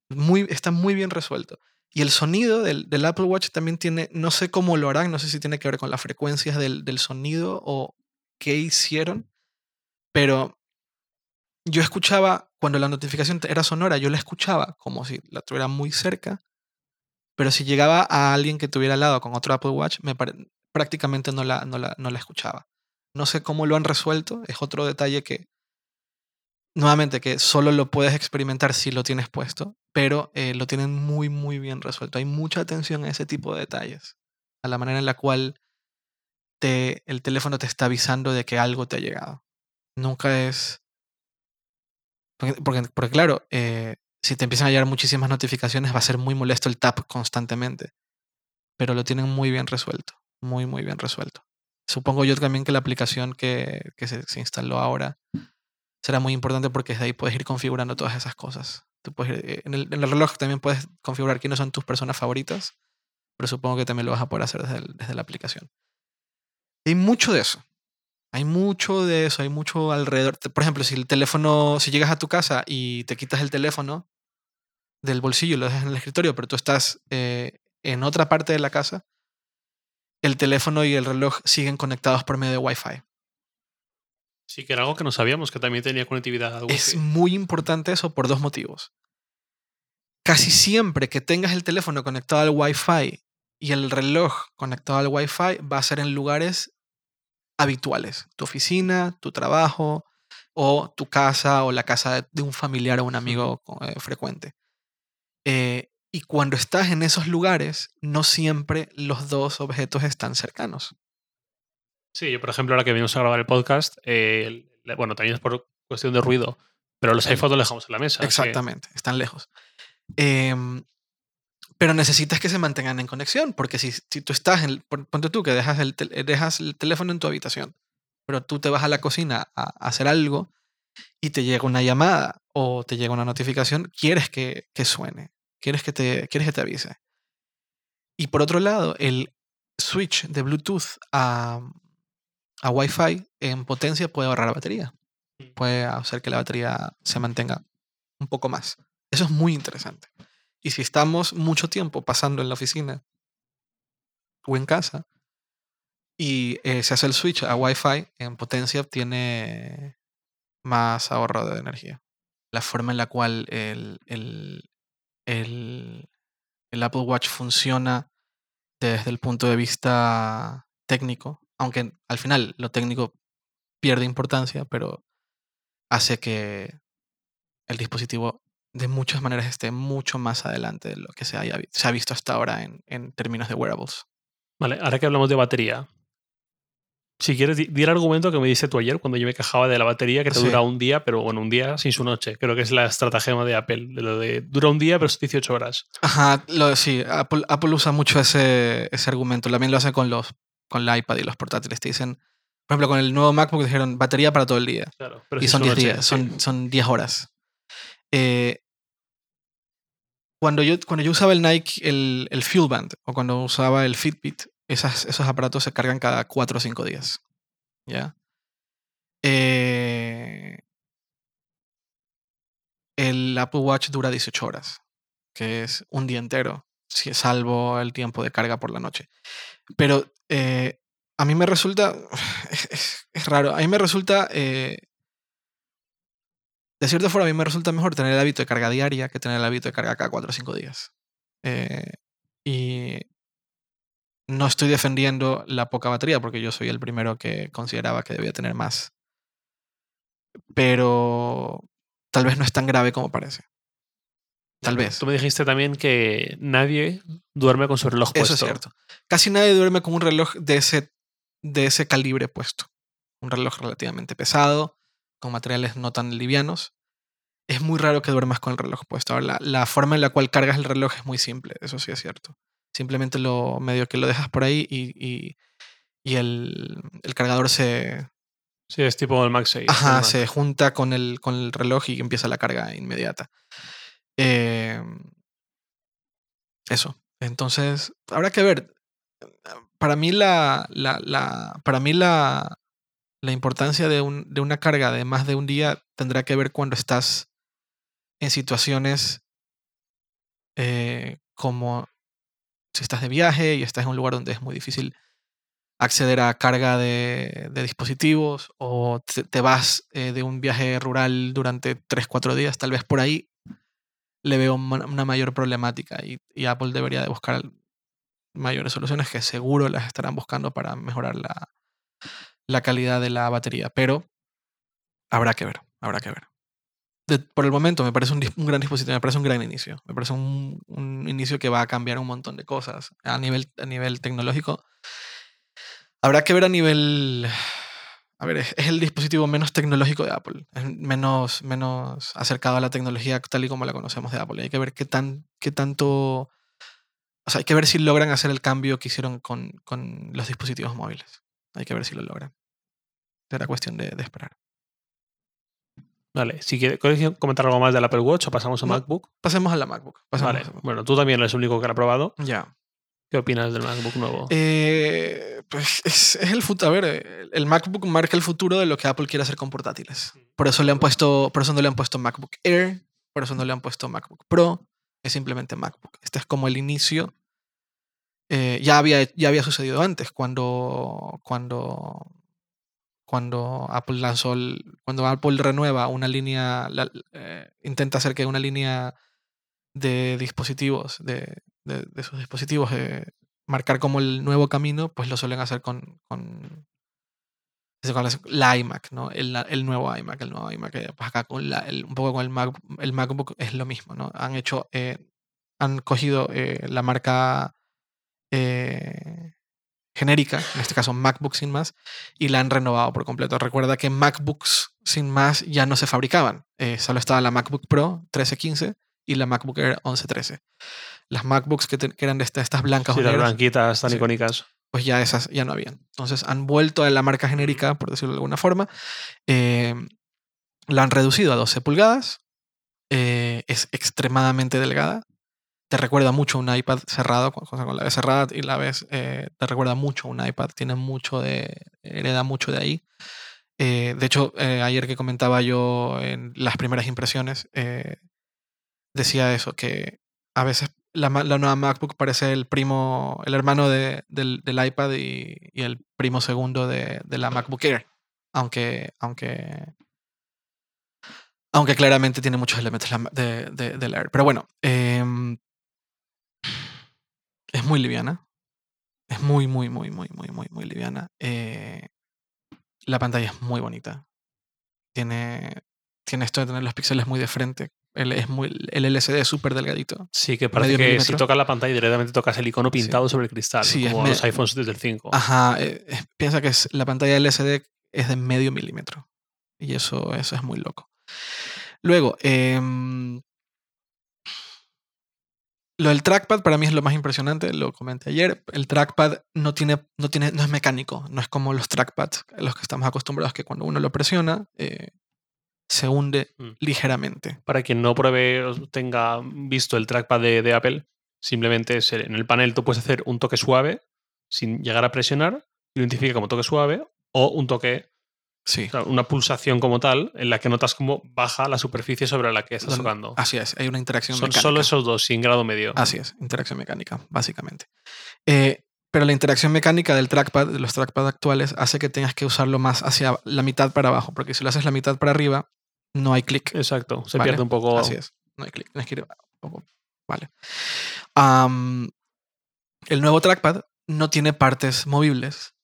Muy, está muy bien resuelto. Y el sonido del, Apple Watch también tiene, no sé cómo lo harán, no sé si tiene que ver con las frecuencias del, del sonido o qué hicieron, pero yo escuchaba, cuando la notificación era sonora, yo la escuchaba como si la tuviera muy cerca, pero si llegaba a alguien que tuviera al lado con otro Apple Watch, me prácticamente no la, no, la, no la escuchaba. No sé cómo lo han resuelto, es otro detalle que, nuevamente, que solo lo puedes experimentar si lo tienes puesto, pero eh, lo tienen muy, muy bien resuelto. Hay mucha atención a ese tipo de detalles, a la manera en la cual te, el teléfono te está avisando de que algo te ha llegado. Nunca es... Porque, porque, claro, eh, si te empiezan a llegar muchísimas notificaciones va a ser muy molesto el tap constantemente, pero lo tienen muy bien resuelto, muy, muy bien resuelto. Supongo yo también que la aplicación que, que se, instaló ahora será muy importante porque desde ahí puedes ir configurando todas esas cosas. Tú puedes, eh, en, el, en, el, reloj también puedes configurar quiénes son tus personas favoritas, pero supongo que también lo vas a poder hacer desde, desde la aplicación. Hay mucho de eso. Hay mucho de eso, hay mucho alrededor. Por ejemplo, si el teléfono, si llegas a tu casa y te quitas el teléfono del bolsillo lo dejas en el escritorio, pero tú estás eh, en otra parte de la casa, el teléfono y el reloj siguen conectados por medio de Wi-Fi. Sí, que era algo que no sabíamos, que también tenía conectividad. Wi-Fi. Es muy importante eso por dos motivos. Casi siempre que tengas el teléfono conectado al Wi-Fi y el reloj conectado al Wi-Fi va a ser en lugares habituales. Tu oficina, tu trabajo, o tu casa, o la casa de un familiar o un amigo eh, frecuente. Eh, y cuando estás en esos lugares, no siempre los dos objetos están cercanos. Sí, yo por ejemplo, ahora que venimos a grabar el podcast, eh, bueno, también es por cuestión de ruido, pero los iPhones los dejamos en la mesa. Exactamente, que... están lejos. Eh, pero necesitas que se mantengan en conexión, porque si, si tú estás, en, ponte tú que dejas el, dejas el teléfono en tu habitación, pero tú te vas a la cocina a, a hacer algo y te llega una llamada o te llega una notificación, quieres que, que suene, quieres que, te, quieres que te avise. Y por otro lado, el switch de Bluetooth a, a Wi-Fi en potencia puede ahorrar la batería. Puede hacer que la batería se mantenga un poco más. Eso es muy interesante. Y si estamos mucho tiempo pasando en la oficina o en casa y eh, se hace el switch a Wi-Fi en potencia, tiene más ahorro de energía. La forma en la cual el, el, el, el Apple Watch funciona desde el punto de vista técnico aunque al final lo técnico pierde importancia, pero hace que el dispositivo de muchas maneras esté mucho más adelante de lo que se, ha visto hasta ahora en, en, términos de wearables. Vale, ahora que hablamos de batería, si quieres, di, el argumento que me dice tú ayer cuando yo me quejaba de la batería que te sí. dura un día, pero bueno, un día sin su noche. Creo que es la estratagema de Apple, de lo de dura un día, pero es 18 horas. Ajá, lo, sí, Apple, Apple usa mucho ese, ese argumento. También lo hace con los con el iPad y los portátiles. Te dicen, por ejemplo, con el nuevo MacBook dijeron batería para todo el día. Claro, y son 10 días, son, sí. son 10 horas. Eh, cuando, yo, cuando yo usaba el Nike, el, el Fuel Band, o cuando usaba el Fitbit, Esas, esos aparatos se cargan cada 4 o 5 días. ¿Ya? Eh, el Apple Watch dura 18 horas, que es un día entero, si salvo el tiempo de carga por la noche. Pero eh, a mí me resulta, es, raro, a mí me resulta, eh, de cierta forma, a mí me resulta mejor tener el hábito de carga diaria que tener el hábito de carga cada 4 o 5 días. Y no estoy defendiendo la poca batería, porque yo soy el primero que consideraba que debía tener más. Pero tal vez no es tan grave como parece. Tal vez. Tú me dijiste también que nadie duerme con su reloj puesto. Eso es cierto. Casi nadie duerme con un reloj de ese, de ese calibre puesto. Un reloj relativamente pesado, con materiales no tan livianos. Es muy raro que duermas con el reloj puesto. Ahora, la, la forma en la cual cargas el reloj es muy simple, eso sí es cierto. Simplemente lo medio que lo dejas por ahí y, y, y el, el cargador se, Sí, es tipo el MagSafe. Ajá, el Mac. se junta con el, con el reloj y empieza la carga inmediata. Eh, eso. Entonces, habrá que ver. Para mí la, la, la- para mí la, la importancia de, un, de una carga de más de un día tendrá que ver cuando estás en situaciones eh, como si estás de viaje y estás en un lugar donde es muy difícil acceder a carga de, dispositivos o te, vas eh, de un viaje rural durante 3-4 días, tal vez por ahí le veo una mayor problemática y, y Apple debería de buscar mayores soluciones que seguro las estarán buscando para mejorar la, la calidad de la batería, pero habrá que ver, habrá que ver. Por el momento me parece un, gran dispositivo, me parece un gran inicio, me parece un, inicio que va a cambiar un montón de cosas a nivel, a nivel tecnológico. Habrá que ver a nivel... A ver, es, el dispositivo menos tecnológico de Apple, es menos, menos acercado a la tecnología tal y como la conocemos de Apple. Hay que ver qué, tan, qué tanto... O sea, hay que ver si logran hacer el cambio que hicieron con, con los dispositivos móviles. Hay que ver si lo logran. Será cuestión de esperar. Vale, si quieres ¿quieres comentar algo más del Apple Watch o pasamos a No, MacBook. Pasemos a la MacBook. Vale, la MacBook. bueno, tú también eres el único que lo ha probado. Ya. ¿Qué opinas del MacBook nuevo? Eh, pues es, es el futuro. A ver, el MacBook marca el futuro de lo que Apple quiere hacer con portátiles. Por eso le han puesto, por eso no le han puesto MacBook Air, por eso no le han puesto MacBook Pro, es simplemente MacBook. Este es como el inicio. Eh, ya, había, ya había sucedido antes, cuando, cuando, cuando Apple lanzó, el- cuando Apple renueva una línea, eh, intenta hacer que una línea de dispositivos, de, de, de sus dispositivos, eh, marcar como el nuevo camino, pues lo suelen hacer con, con, con la iMac, ¿no? El, el nuevo iMac, el nuevo iMac. eh, pues acá con la- el- un poco con el, Mac, el MacBook es lo mismo, ¿no? Han hecho, eh, han cogido eh, la marca eh, genérica, en este caso MacBook sin más, y la han renovado por completo. Recuerda que MacBooks sin más ya no se fabricaban. eh, solo estaba la MacBook Pro 1315 y la MacBook Air 1113. Las MacBooks que, te- que eran de esta- estas blancas Sí, o las blanquitas tan Sí. icónicas. pues ya esas ya no habían. Entonces han vuelto a la marca genérica, por decirlo de alguna forma. eh, la han reducido a 12 pulgadas. eh, es extremadamente delgada. Te recuerda mucho a un iPad cerrado, o sea, con la ves cerrada y la ves, eh, te recuerda mucho a un iPad. Tiene mucho de, hereda mucho de ahí. Eh, de hecho, eh, ayer que comentaba yo en las primeras impresiones, eh, decía eso, que a veces la, la nueva MacBook parece el primo, el hermano de- del, del iPad y, y el primo segundo de, de la MacBook Air. Aunque, aunque, aunque claramente tiene muchos elementos de, de, del Air. Pero bueno, em, es muy liviana. Es muy, muy, muy, muy, muy, muy, muy liviana. Eh, la pantalla es muy bonita. Tiene, tiene esto de tener los píxeles muy de frente. El, es muy, el LCD es súper delgadito. Sí, que parece que si tocas la pantalla directamente tocas el icono pintado sobre el cristal, Sí, es como los iPhones desde el 5. Ajá, eh, eh, piensa que es, la pantalla LCD es de medio milímetro. Y eso, eso es muy loco. Luego, em, lo del trackpad para mí es lo más impresionante, lo comenté ayer. El trackpad no tiene, no tiene, no es mecánico, no es como los trackpads a los que estamos acostumbrados, que cuando uno lo presiona, eh, se hunde Mm. ligeramente. Para quien no pruebe o tenga visto el trackpad de, de Apple, simplemente es en el panel tú puedes hacer un toque suave sin llegar a presionar, identifica como toque suave o un toque, Sí. o sea, una pulsación como tal, en la que notas cómo baja la superficie sobre la que estás tocando. Así es, hay una interacción Son mecánica. solo esos dos, sin grado medio. Así es, interacción mecánica, básicamente. Eh, pero la interacción mecánica del trackpad, de los trackpad actuales, hace que tengas que usarlo más hacia la mitad para abajo, porque si lo haces la mitad para arriba, no hay clic. Exacto, se Vale, pierde un poco. Así es, no hay clic, tienes que ir un poco. Vale. El nuevo trackpad no tiene partes movibles,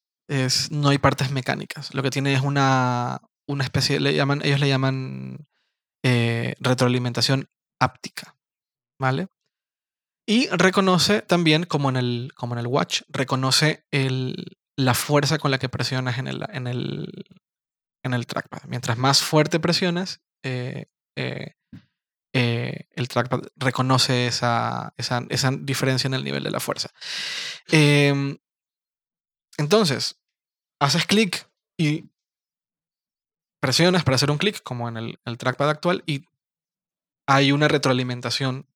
no hay partes mecánicas. Lo que tiene es una, una especie, le llaman, ellos le llaman eh, retroalimentación áptica, ¿vale? Y reconoce también, como en el, como en el Watch, reconoce el, la fuerza con la que presionas en el, en el, en el trackpad. Mientras más fuerte presionas, eh, eh, el trackpad reconoce esa, esa, esa diferencia en el nivel de la fuerza. Em, entonces, haces clic y presionas para hacer un clic, como en el, trackpad actual, y hay una retroalimentación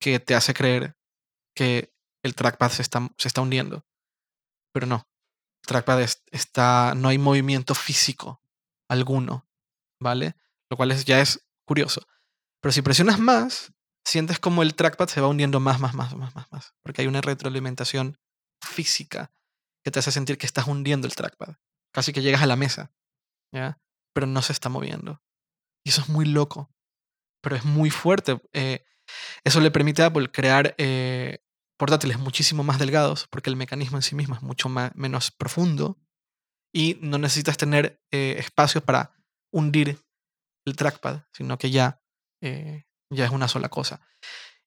que te hace creer que el trackpad se está, se está hundiendo. Pero no. El trackpad es- está. No hay movimiento físico alguno. ¿Vale? Lo cual es, ya es curioso. Pero si presionas más, sientes como el trackpad se va hundiendo más, más, más, más, más, más. Porque hay una retroalimentación física que te hace sentir que estás hundiendo el trackpad. Casi que llegas a la mesa. ¿Ya? Pero no se está moviendo. Y eso es muy loco. Pero es muy fuerte. eh, eso le permite a Apple crear eh, portátiles muchísimo más delgados, porque el mecanismo en sí mismo es mucho ma- menos profundo y no necesitas tener eh, espacios para hundir el trackpad, sino que ya, eh, ya es una sola cosa.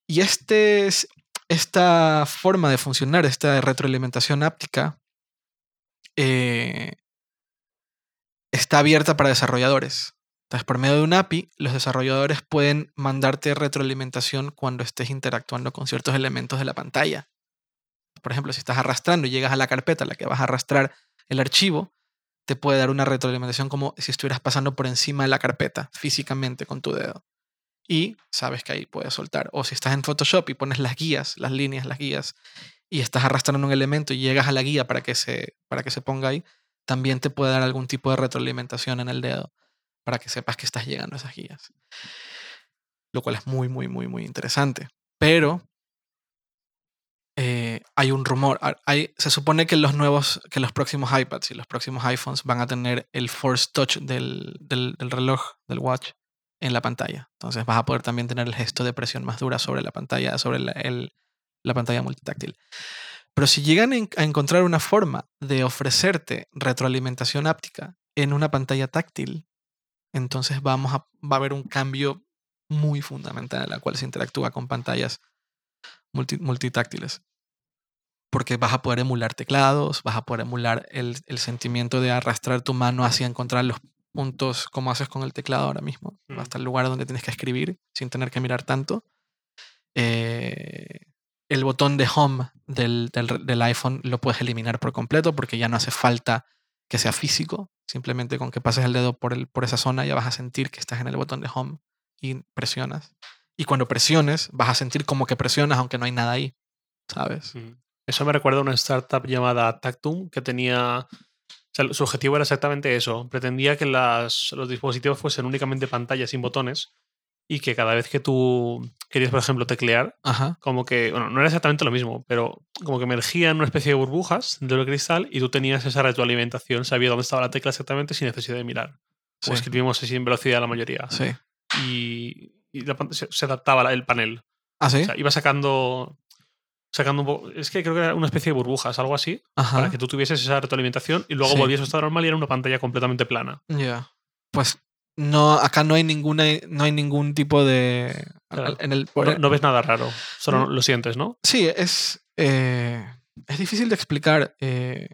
Y este, es- esta forma de funcionar, esta retroalimentación áptica, eh, está abierta para desarrolladores. Entonces, por medio de un API, los desarrolladores pueden mandarte retroalimentación cuando estés interactuando con ciertos elementos de la pantalla. Por ejemplo, si estás arrastrando y llegas a la carpeta a la que vas a arrastrar el archivo, te puede dar una retroalimentación como si estuvieras pasando por encima de la carpeta físicamente con tu dedo. Y sabes que ahí puedes soltar. O si estás en Photoshop y pones las guías, las líneas, las guías, y estás arrastrando un elemento y llegas a la guía para que se, para que se ponga ahí, también te puede dar algún tipo de retroalimentación en el dedo para que sepas que estás llegando a esas guías. Lo cual es muy, muy, muy, muy interesante. Pero eh, hay un rumor. Hay, se supone que los nuevos, que los próximos iPads y los próximos iPhones van a tener el Force Touch del, del reloj, del watch, en la pantalla. Entonces vas a poder también tener el gesto de presión más dura sobre la pantalla, sobre la, pantalla multitáctil. Pero si llegan a encontrar una forma de ofrecerte retroalimentación áptica en una pantalla táctil, entonces vamos a, va a haber un cambio muy fundamental en la cual se interactúa con pantallas multi- multitáctiles. Porque vas a poder emular teclados, vas a poder emular el, el sentimiento de arrastrar tu mano hacia encontrar los puntos como haces con el teclado ahora mismo, Mm. hasta el lugar donde tienes que escribir sin tener que mirar tanto. Eh, el botón de home del, del iPhone lo puedes eliminar por completo porque ya no hace falta que sea físico. Simplemente con que pases el dedo por, el, por esa zona ya vas a sentir que estás en el botón de home y presionas. Y cuando presiones, vas a sentir como que presionas aunque no hay nada ahí. ¿Sabes? Mm. Eso me recuerda a una startup llamada Tactum que tenía. Sea, su objetivo era exactamente eso. Pretendía que las- los dispositivos fuesen únicamente pantallas sin botones y que cada vez que tú querías, por ejemplo, teclear, Ajá. como que, bueno, no era exactamente lo mismo, pero como que emergía en una especie de burbujas dentro del cristal y tú tenías esa retroalimentación, sabías dónde estaba la tecla exactamente sin necesidad de mirar. Sí. O escribimos así en velocidad la mayoría. Sí. Y, y la pan- se, se adaptaba el panel. ¿Ah, sí? O sea, iba sacando. Sacando un poco. Es que creo que era una especie de burbujas, algo así, Ajá. para que tú tuvieses esa retroalimentación y luego Sí. volvías a estar normal y era una pantalla completamente plana. Ya. Pues no, acá no hay ninguna, no hay ningún tipo de. Claro. En el, No, no ves nada raro, solo Mm. lo sientes, ¿no? Sí, es. eh, es difícil de explicar. eh,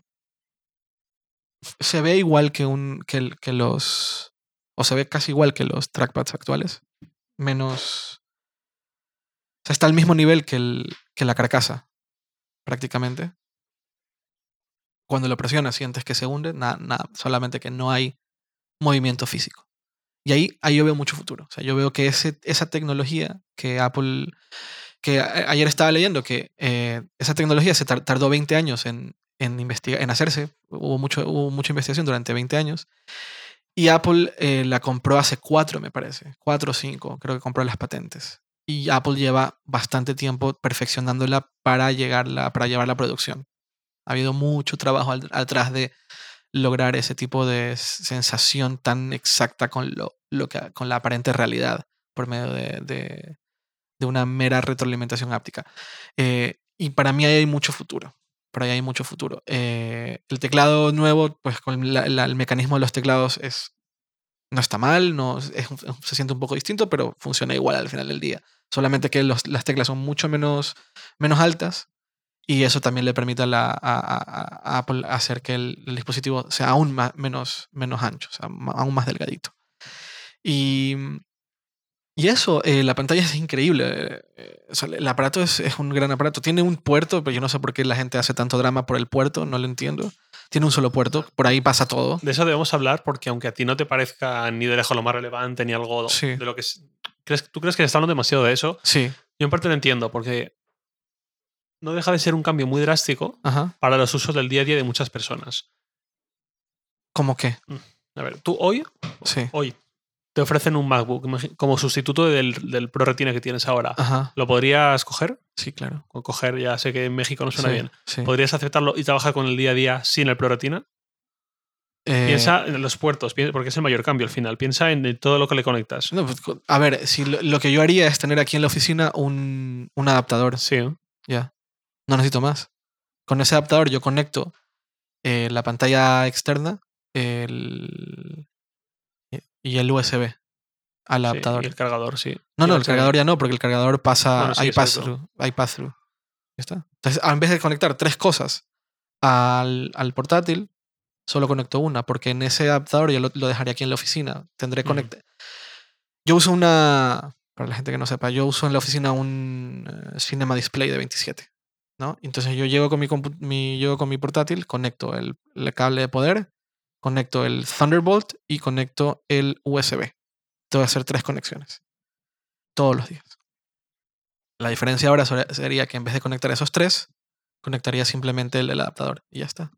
se ve igual que un. Que los. O se ve casi igual que los trackpads actuales. Menos. Está al mismo nivel que, el, que la carcasa. Prácticamente. Cuando lo presionas sientes que se hunde. Nada, nada. Solamente que no hay movimiento físico. Y ahí, ahí yo veo mucho futuro. O sea, yo veo que ese, esa tecnología que Apple que ayer estaba leyendo que eh, esa tecnología se tar- tardó 20 años en, en, en hacerse. Hubo, mucho, hubo mucha investigación durante 20 años. Y Apple eh, la compró hace cuatro, me parece. Cuatro o cinco, creo que compró las patentes. Y Apple lleva bastante tiempo perfeccionándola para, llegarla, para llevar la producción. Ha habido mucho trabajo atrás de lograr ese tipo de sensación tan exacta con, lo, con la aparente realidad por medio de, una mera retroalimentación áptica. Eh, y para mí ahí hay mucho futuro. Para ahí hay mucho futuro. Eh, el teclado nuevo, pues con el mecanismo de los teclados es, no está mal, no, se siente un poco distinto, pero funciona igual al final del día. Solamente que los, las teclas son mucho menos, menos altas y eso también le permite a, la, a, Apple hacer que el, dispositivo sea aún más, menos, menos ancho, o sea, aún más delgadito. Y y eso, eh, la pantalla es increíble. Eh, el aparato es, es, un gran aparato. Tiene un puerto, pero yo no sé por qué la gente hace tanto drama por el puerto, no lo entiendo. Tiene un solo puerto, por ahí pasa todo. De eso debemos hablar porque aunque a ti no te parezca ni de lejos lo más relevante ni algo de lo que es, ¿crees, ¿Tú crees que se está hablando demasiado de eso? Sí. Yo en parte lo entiendo porque no deja de ser un cambio muy drástico para los usos del día a día de muchas personas. ¿Cómo qué? Mm, a ver, tú hoy, sí. hoy te ofrecen un MacBook como sustituto del, del Pro Retina que tienes ahora. ¿Lo podrías coger? Sí, claro. O coger, ya sé que en México no suena bien. ¿Podrías aceptarlo y trabajar con el día a día sin el Pro Retina? Eh, Piensa en los puertos, porque es el mayor cambio al final. Piensa en todo lo que le conectas. Pues, a ver, si lo, que yo haría es tener aquí en la oficina un, un adaptador. Sí. Ya. No necesito más. Con ese adaptador yo conecto eh, la pantalla externa, el, y el USB al adaptador. y el cargador, sí. No, no, el cargador ya no, porque el cargador pasa. hay pass-through. Hay pass-through. Ya está. Entonces, en vez de conectar tres cosas al, al, portátil, solo conecto una, porque en ese adaptador yo lo, dejaría aquí en la oficina. Tendré conecte. Yo uso una. Para la gente que no sepa, yo uso en la oficina un eh, Cinema Display de 27. ¿no? Entonces yo llego con mi, mi, llego con mi portátil, conecto el, el cable de poder conecto el Thunderbolt y conecto el USB. Tengo que hacer tres conexiones. Todos los días. La diferencia ahora sería que en vez de conectar esos tres, conectaría simplemente el, adaptador y ya está.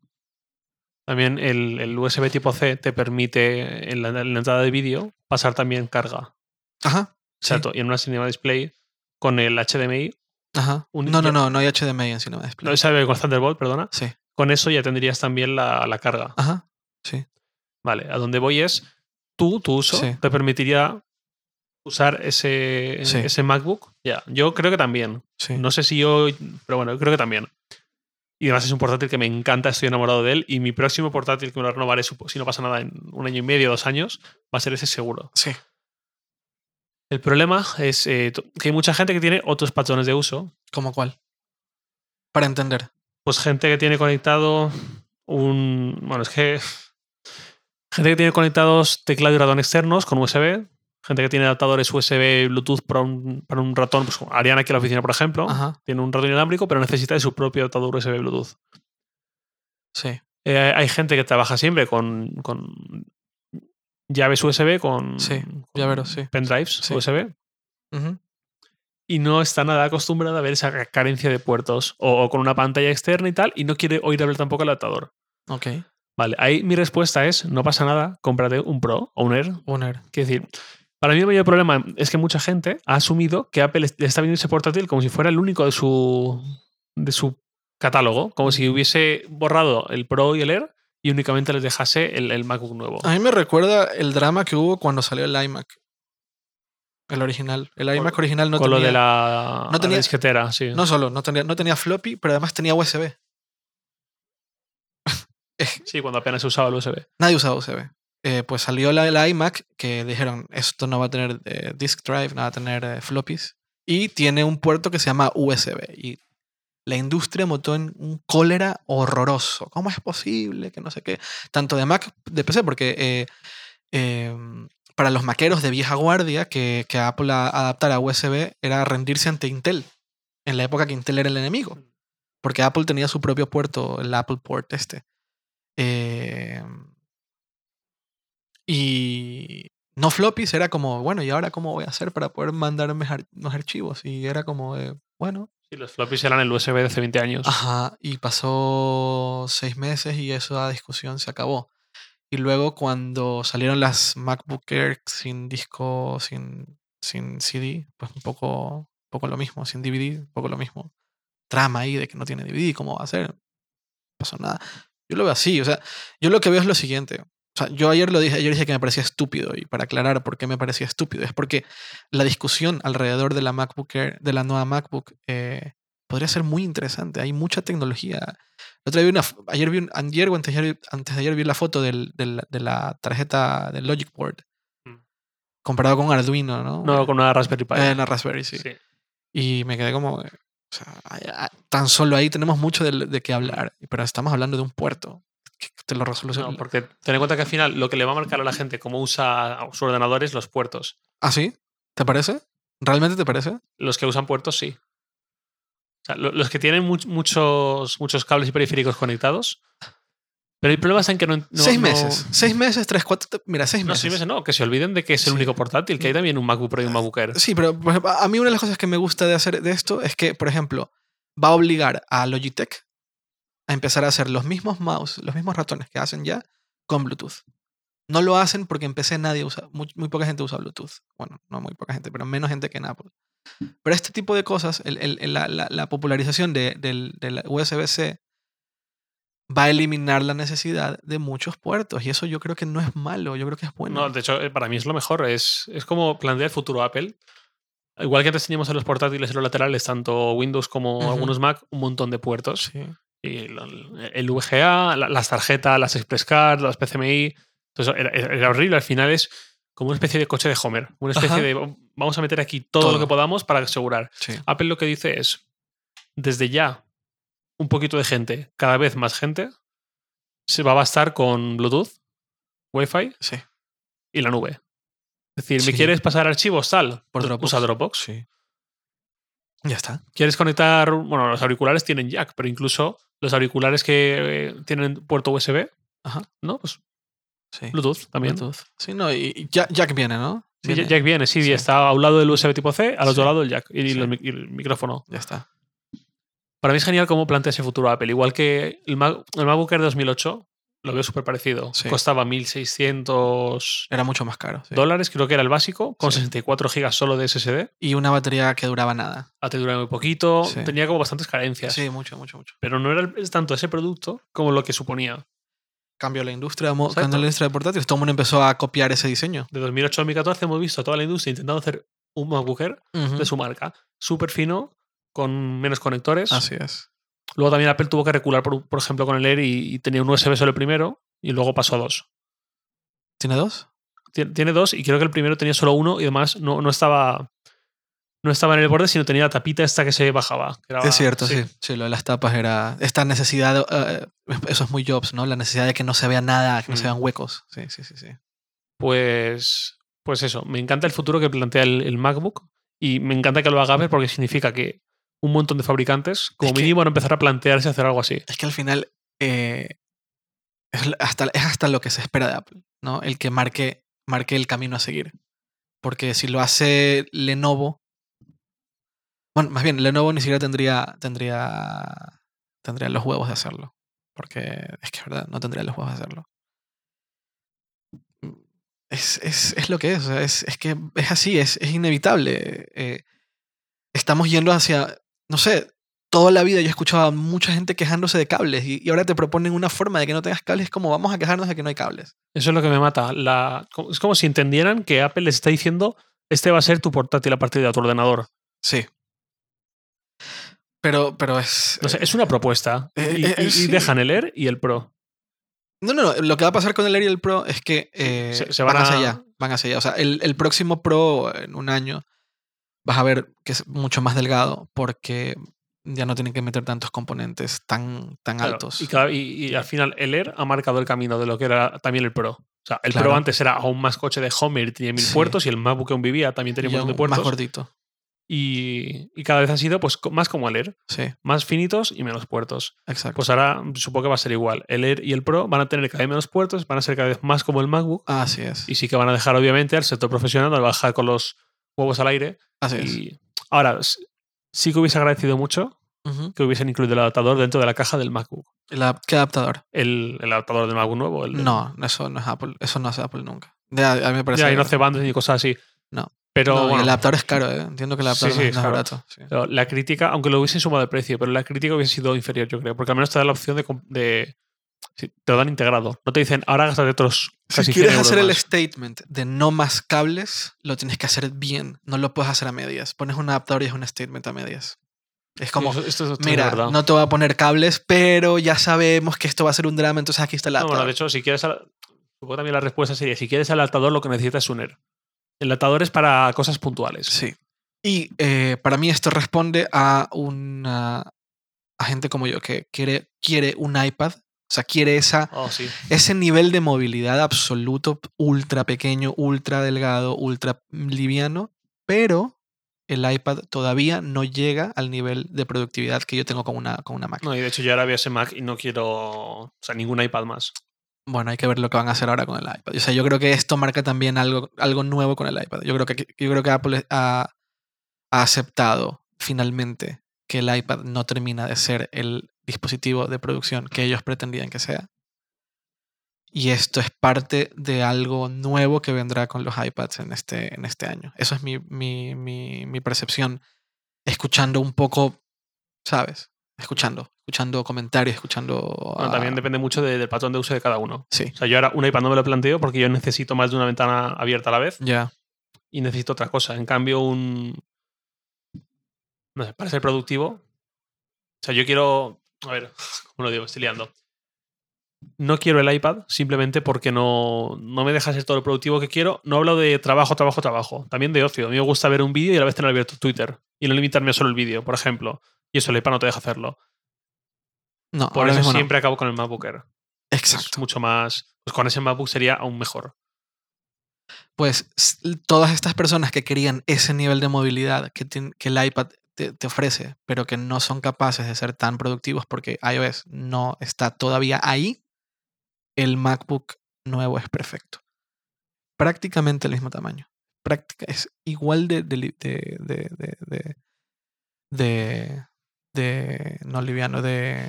También el, USB tipo C te permite en la, entrada de vídeo pasar también carga. Ajá. Exacto. Y en una Cinema Display con el HDMI. Ajá. no, no, no, no hay HDMI en Cinema Display. No, sabe con Thunderbolt, perdona. Sí. Con eso ya tendrías también la, la carga. Ajá. Sí. Vale, a donde voy es, tú, tu uso, te permitiría usar ese, ese MacBook. Ya, yo creo que también. No sé si yo, pero bueno, creo que también. Y además es un portátil que me encanta, estoy enamorado de él. Y mi próximo portátil que me lo renovaré, si no pasa nada, en un año y medio, dos años, va a ser ese seguro. Sí. El problema es eh, que hay mucha gente que tiene otros patrones de uso. ¿Como cuál? Para entender. Pues gente que tiene conectado un. Bueno, es que Gente que tiene conectados teclado y ratón externos con USB. Gente que tiene adaptadores USB Bluetooth para un, para un ratón, pues Ariana aquí en la oficina, por ejemplo, tiene un ratón inalámbrico, pero necesita de su propio adaptador USB Bluetooth. Sí. Eh, hay gente que trabaja siempre con, con llaves USB, con, sí, sí. pendrives USB. Y no está nada acostumbrada a ver esa carencia de puertos o, o, con una pantalla externa y tal, y no quiere oír hablar tampoco el adaptador. Ok. Vale, ahí mi respuesta es, no pasa nada, cómprate un Pro o un Air. Un Air. Quiero decir, para mí el mayor problema es que mucha gente ha asumido que Apple le está viendo ese portátil como si fuera el único de su, de su catálogo, como si hubiese borrado el Pro y el Air y únicamente les dejase el, MacBook nuevo. A mí me recuerda el drama que hubo cuando salió el iMac. El original. El iMac original no con tenía. lo de la, no tenía, disquetera, sí. No solo, no tenía, no tenía floppy, pero además tenía USB. Sí, cuando apenas se usaba el USB. Nadie usaba USB. Eh, pues salió la, iMac que dijeron, esto no va a tener eh, disk drive, no va a tener eh, floppies. Y tiene un puerto que se llama USB. Y la industria montó en un cólera horroroso. ¿Cómo es posible? Que no sé qué. Tanto de Mac, de PC, porque em, para los maqueros de vieja guardia, que, que Apple adaptara a USB era rendirse ante Intel. En la época que Intel era el enemigo. Porque Apple tenía su propio puerto, el Apple Port este. Eh, y no floppies, era como, bueno, ¿y ahora cómo voy a hacer para poder mandar mis, archivos? Y era como, bueno. Y los floppies eran el USB de hace 20 años. Ajá, y pasó seis meses y esa discusión se acabó. Y luego cuando salieron las MacBook Air sin disco, sin, sin CD, pues un poco, un poco lo mismo, sin DVD, un poco lo mismo. Trama ahí de que no tiene DVD, ¿cómo va a ser? No pasó nada. Yo lo veo así, o sea, yo lo que veo es lo siguiente. O sea, yo ayer lo dije, ayer dije que me parecía estúpido y para aclarar por qué me parecía estúpido es porque la discusión alrededor de la MacBook Air, de la nueva MacBook, eh, podría ser muy interesante. Hay mucha tecnología. Vi una, f- ayer, vi un- ayer o antes de ayer, antes de ayer vi la foto del- del- de la tarjeta del Logic Board Mm. comparado con Arduino, ¿no? No, con una Raspberry Pi. Eh, la Raspberry, sí. Sí. Y me quedé como, o sea, tan solo ahí tenemos mucho de, de qué hablar, pero estamos hablando de un puerto. Que te lo resoluciona. No, porque ten en cuenta que al final lo que le va a marcar a la gente cómo usa su ordenador es los puertos. ¿Ah, sí? ¿Te parece? ¿Realmente te parece? Los que usan puertos, sí. O sea, lo- los que tienen much- muchos, muchos cables y periféricos conectados. Pero el problema está en que no. no- seis no- meses. Seis meses, tres, cuatro. Mira, seis No, meses. seis meses no, que se olviden de que es el Sí. único portátil, que hay también un MacBook Pro y un MacBook Air. Sí, pero a mí una de las cosas que me gusta de hacer de esto es que, por ejemplo, va a obligar a Logitech a empezar a hacer los mismos mouse, los mismos ratones que hacen ya con Bluetooth. No lo hacen porque en PC nadie usa, muy, muy poca gente usa Bluetooth. Bueno, no muy poca gente, pero menos gente que en Apple. Pero este tipo de cosas, el- el- el- la, la- la popularización de, del, del USB-C va a eliminar la necesidad de muchos puertos. Y eso yo creo que no es malo, yo creo que es bueno. No, de hecho, eh, para mí es lo mejor. Es, es como plantear el futuro Apple. Igual que antes teníamos en los portátiles y los laterales, tanto Windows como algunos Mac, un montón de puertos. Sí. Y el VGA, la- las tarjetas, las Express Card, las PCMI. Entonces, era, era horrible. Al final es como una especie de coche de Homer. Una especie Ajá. de vamos a meter aquí todo, Todo. lo que podamos para asegurar. Sí. Apple lo que dice es, desde ya, un poquito de gente, cada vez más gente, se va a bastar con Bluetooth, Wi-Fi Sí. y la nube. Es decir, ¿me Sí. quieres pasar archivos tal? Por Dropbox. Usa Dropbox. Sí. Ya está. ¿Quieres conectar? Bueno, los auriculares tienen jack, pero incluso los auriculares que eh, tienen puerto USB, Ajá. ¿no? Pues Sí. Bluetooth también. Bluetooth. Sí, no, y, Jack, Jack viene, ¿no? Sí, Viene. Jack viene, sí, Sí. está a un lado del USB tipo C, al otro lado el jack los y el micrófono. Ya está. Para mí es genial cómo plantea ese futuro Apple. Igual que el, Mac, el MacBook Air 2008, lo veo súper parecido. Sí. Costaba 1.600 Era mucho más caro. sí. dólares, creo que era el básico, con Sí. 64 gigas solo de SSD. Y una batería que duraba nada. A te duraba muy poquito, tenía como bastantes carencias. Sí, mucho, mucho, mucho. Pero no era tanto ese producto como lo que suponía. Cambió la industria, cambió la industria de portátiles. Todo el mundo empezó a copiar ese diseño. De 2008 a 2014 hemos visto a toda la industria intentando hacer un MacBook Air Ujú. de su marca. Súper fino, con menos conectores. Así es. Luego también Apple tuvo que recular, por, por ejemplo, con el Air y, y tenía un USB solo el primero y luego pasó a dos. ¿Tiene dos? Tien- Tiene dos y creo que el primero tenía solo uno y además no, no estaba no estaba en el borde, sino tenía la tapita esta que se bajaba. que era- es cierto, sí. sí. lo de las tapas era. Esta necesidad. eh, eso es muy Jobs, ¿no? La necesidad de que no se vea nada, que no se Mm. vean huecos. Sí, sí, sí. sí. Pues, pues eso, me encanta el futuro que plantea el, el MacBook y me encanta que lo haga Apple porque significa que un montón de fabricantes, como Es mínimo, van a empezar a plantearse hacer algo así. Es que al final. eh, es, hasta, es hasta lo que se espera de Apple, ¿no? El que marque, marque el camino a seguir. Porque si lo hace Lenovo. Bueno, más bien, Lenovo ni siquiera tendría, tendría, tendría los huevos de hacerlo. Porque es que es verdad, no tendría los huevos de hacerlo. Es, es, es lo que es, o sea, es, es que es así, es, es inevitable. eh, estamos yendo hacia, no sé, toda la vida yo he escuchado a mucha gente quejándose de cables y, y ahora te proponen una forma de que no tengas cables, es como vamos a quejarnos de que no hay cables. Eso es lo que me mata. La, es como si entendieran que Apple les está diciendo este va a ser tu portátil a partir de tu ordenador. Sí. Pero, pero es... No sé, es una propuesta. Eh, y, eh, y- y sí. dejan el Air y el Pro. No, no, no. Lo que va a pasar con el Air y el Pro es que eh, Se- se van, van hacia a- allá. Van hacia allá. O sea, el, el próximo Pro en un año vas a ver que es mucho más delgado porque ya no tienen que meter tantos componentes tan, tan Claro, altos. Y, cada- y- y al final el Air ha marcado el camino de lo que era también el Pro. O sea, el Claro. Pro antes era aún más coche de Homer y tenía mil Sí. puertos y el MacBook que aún vivía también tenía un montón de aún más puertos. gordito. Y, y cada vez ha sido pues, más como el Air. Sí, Más finitos y menos puertos. exacto. Pues ahora supongo que va a ser igual. El Air y el Pro van a tener cada vez menos puertos, van a ser cada vez más como el MacBook. Así es. Y sí que van a dejar, obviamente, al sector profesional, al bajar con los huevos al aire. Así es. Ahora, Sí que hubiese agradecido mucho que hubiesen incluido el adaptador dentro de la caja del MacBook. La- ¿Qué adaptador? El, el adaptador del MacBook nuevo. El, No, eso no es Apple. Eso no hace Apple nunca. A mí me parece. Ya, y no hace ni cosas así. No. Pero No, y bueno, el adaptador es caro, ¿eh? Entiendo que el adaptador sí, no es caro. barato. sí. pero la crítica, aunque lo hubiesen sumado de precio, pero la crítica hubiese sido inferior, yo creo. Porque al menos te da la opción de sí, te lo dan integrado. No te dicen, ahora gástate otros casi Si 100 quieres hacer el más". statement de no más cables, lo tienes que hacer bien. No lo puedes hacer a medias. Pones un adaptador y es un statement a medias. Es como, Sí, esto- es mira, verdad. no te voy a poner cables, pero ya sabemos que esto va a ser un drama, entonces aquí está el No, adaptador. bueno, de hecho, si quieres. Supongo también la respuesta sería: si quieres el adaptador, lo que necesitas es un ER. El adaptador es para cosas puntuales. Sí. Y eh, para mí esto responde a una a gente como yo que quiere, quiere un iPad, o sea, quiere esa, Oh, sí. ese nivel de movilidad absoluto, ultra pequeño, ultra delgado, ultra liviano, pero el iPad todavía no llega al nivel de productividad que yo tengo con una, con una Mac. No, y de hecho, yo ahora veo ese Mac y no quiero. O sea, ningún iPad más. Bueno, hay que ver lo que van a hacer ahora con el iPad. O sea, yo creo que esto marca también algo, algo nuevo con el iPad. Yo creo que, yo creo que Apple ha, ha aceptado finalmente que el iPad no termina de ser el dispositivo de producción que ellos pretendían que sea. Y esto es parte de algo nuevo que vendrá con los iPads en este, en este año. Eso es mi, mi, mi, mi percepción. Escuchando un poco, ¿sabes? Escuchando, escuchando comentarios, escuchando... Bueno, también depende mucho de- del patrón de uso de cada uno. Sí, O sea, yo ahora un iPad no me lo planteo porque yo necesito más de una ventana abierta a la vez ya. y necesito otra cosa. En cambio, un. No sé, para ser productivo. O sea, yo quiero. A ver, ¿cómo lo digo? Estoy liando. No quiero el iPad simplemente porque no, no me deja ser todo lo productivo que quiero. No hablo de trabajo, trabajo, trabajo. También de ocio. A mí me gusta ver un vídeo y a la vez tener abierto Twitter. Y no limitarme a solo el vídeo, por ejemplo. Y eso el iPad no te deja hacerlo. No, Por eso no. siempre acabo con el MacBook Air. Es Exacto. mucho más. Pues con ese MacBook sería aún mejor. Pues todas estas personas que querían ese nivel de movilidad que el iPad te, te ofrece, pero que no son capaces de ser tan productivos porque iOS no está todavía ahí, el MacBook nuevo es perfecto. Prácticamente el mismo tamaño. Práctica, es igual de, de, de, de, de, no liviano, de,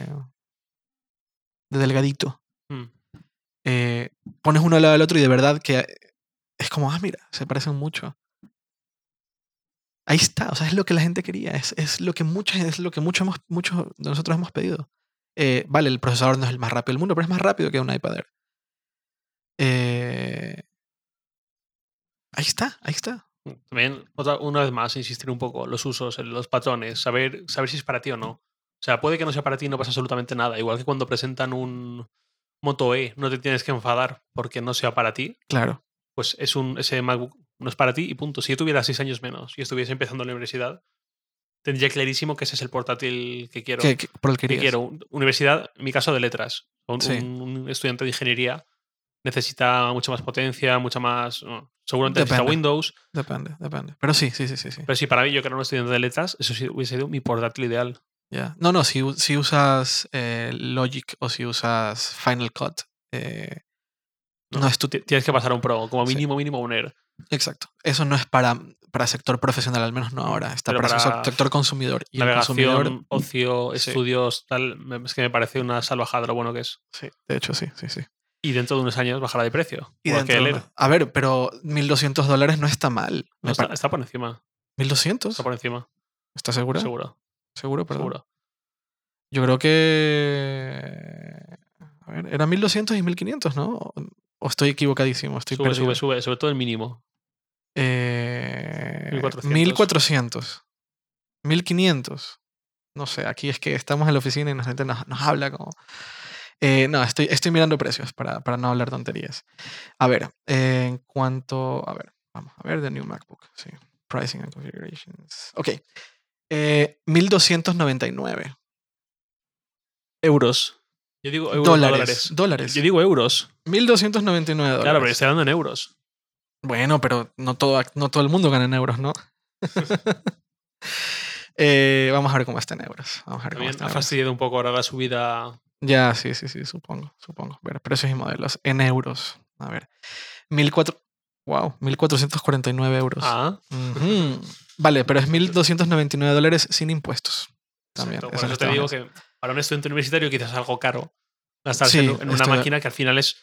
de delgadito. Mm. Eh, pones uno al lado del otro y de verdad que es como, ah, mira, se parecen mucho. Ahí está, o sea, es lo que la gente quería, es, es lo que muchos, es lo que mucho hemos, muchos de nosotros hemos pedido. Eh, vale, el procesador no es el más rápido del mundo, pero es más rápido que un iPad Air. Eh, ahí está, ahí está. También, otra, una vez más, insistir un poco, los usos, los patrones, saber, saber si es para ti o no. O sea, puede que no sea para ti y no pasa absolutamente nada. Igual que cuando presentan un Moto E, no te tienes que enfadar porque no sea para ti. Claro, Pues es un, ese MacBook no es para ti y punto. Si yo tuviera seis años menos y estuviese empezando la universidad, tendría clarísimo que ese es el portátil que quiero. que- por el que quiero. Un- Universidad, en mi caso, de letras. Un, Sí. un- un estudiante de ingeniería necesita mucha más potencia, mucha más. seguramente necesita Depende. Windows. Depende, depende. Pero sí, sí, sí, sí. sí. Pero sí, para mí, yo que era un estudiante de letras, eso sí hubiese sido mi portátil ideal. Ya. No, no, si, si usas eh, Logic o si usas Final Cut, eh, No, no, es tu... Ti- Tienes que pasar a un pro, como Sí. mínimo, mínimo un Air. Exacto. Eso no es para, para sector profesional, al menos no ahora. Está para, para sector consumidor. Y el Navegación, consumidor, ocio, Sí. estudios, tal. Es que me parece una salvajada lo bueno que es. sí, de hecho, sí, sí, sí. Y dentro de unos años bajará de precio. Y de una- A ver, pero 1.200 dólares no está mal. No, está, por encima. ¿1.200? Está por encima. ¿Estás seguro? Seguro. Seguro, perdón. Seguro. Yo creo que... A ver, era 1.200 y 1.500, ¿no? O- ¿O estoy equivocadísimo? Estoy Sube, perdido. sube, sube. Sobre todo el mínimo. Eh, 1400. 1400. 1500. No sé, aquí es que estamos en la oficina y la gente nos, nos habla como... Eh, no, estoy, estoy mirando precios para, para no hablar tonterías. A ver, eh, en cuanto... A ver, vamos a ver de New MacBook. Sí. Pricing and configurations. Ok. Eh, 1299 Euros. Yo digo euros, dólares. dólares. Dólares. Yo digo euros. 1299 dólares. Claro, pero estoy hablando en euros. Bueno, pero no todo, no todo el mundo gana en euros, ¿no? Eh, vamos a ver cómo está en euros. Vamos a ver cómo También está ha fastidiado un poco ahora la subida. Ya, sí, sí, sí, supongo, supongo. A ver, precios y modelos en euros. A ver. 1400 Wow, 1.449 euros. Ah, Ujú. Vale, pero es 1.299 dólares sin impuestos. También. exacto. Por eso te digo que para un estudiante universitario quizás es algo caro gastarse Sí, en, en una máquina que al final es.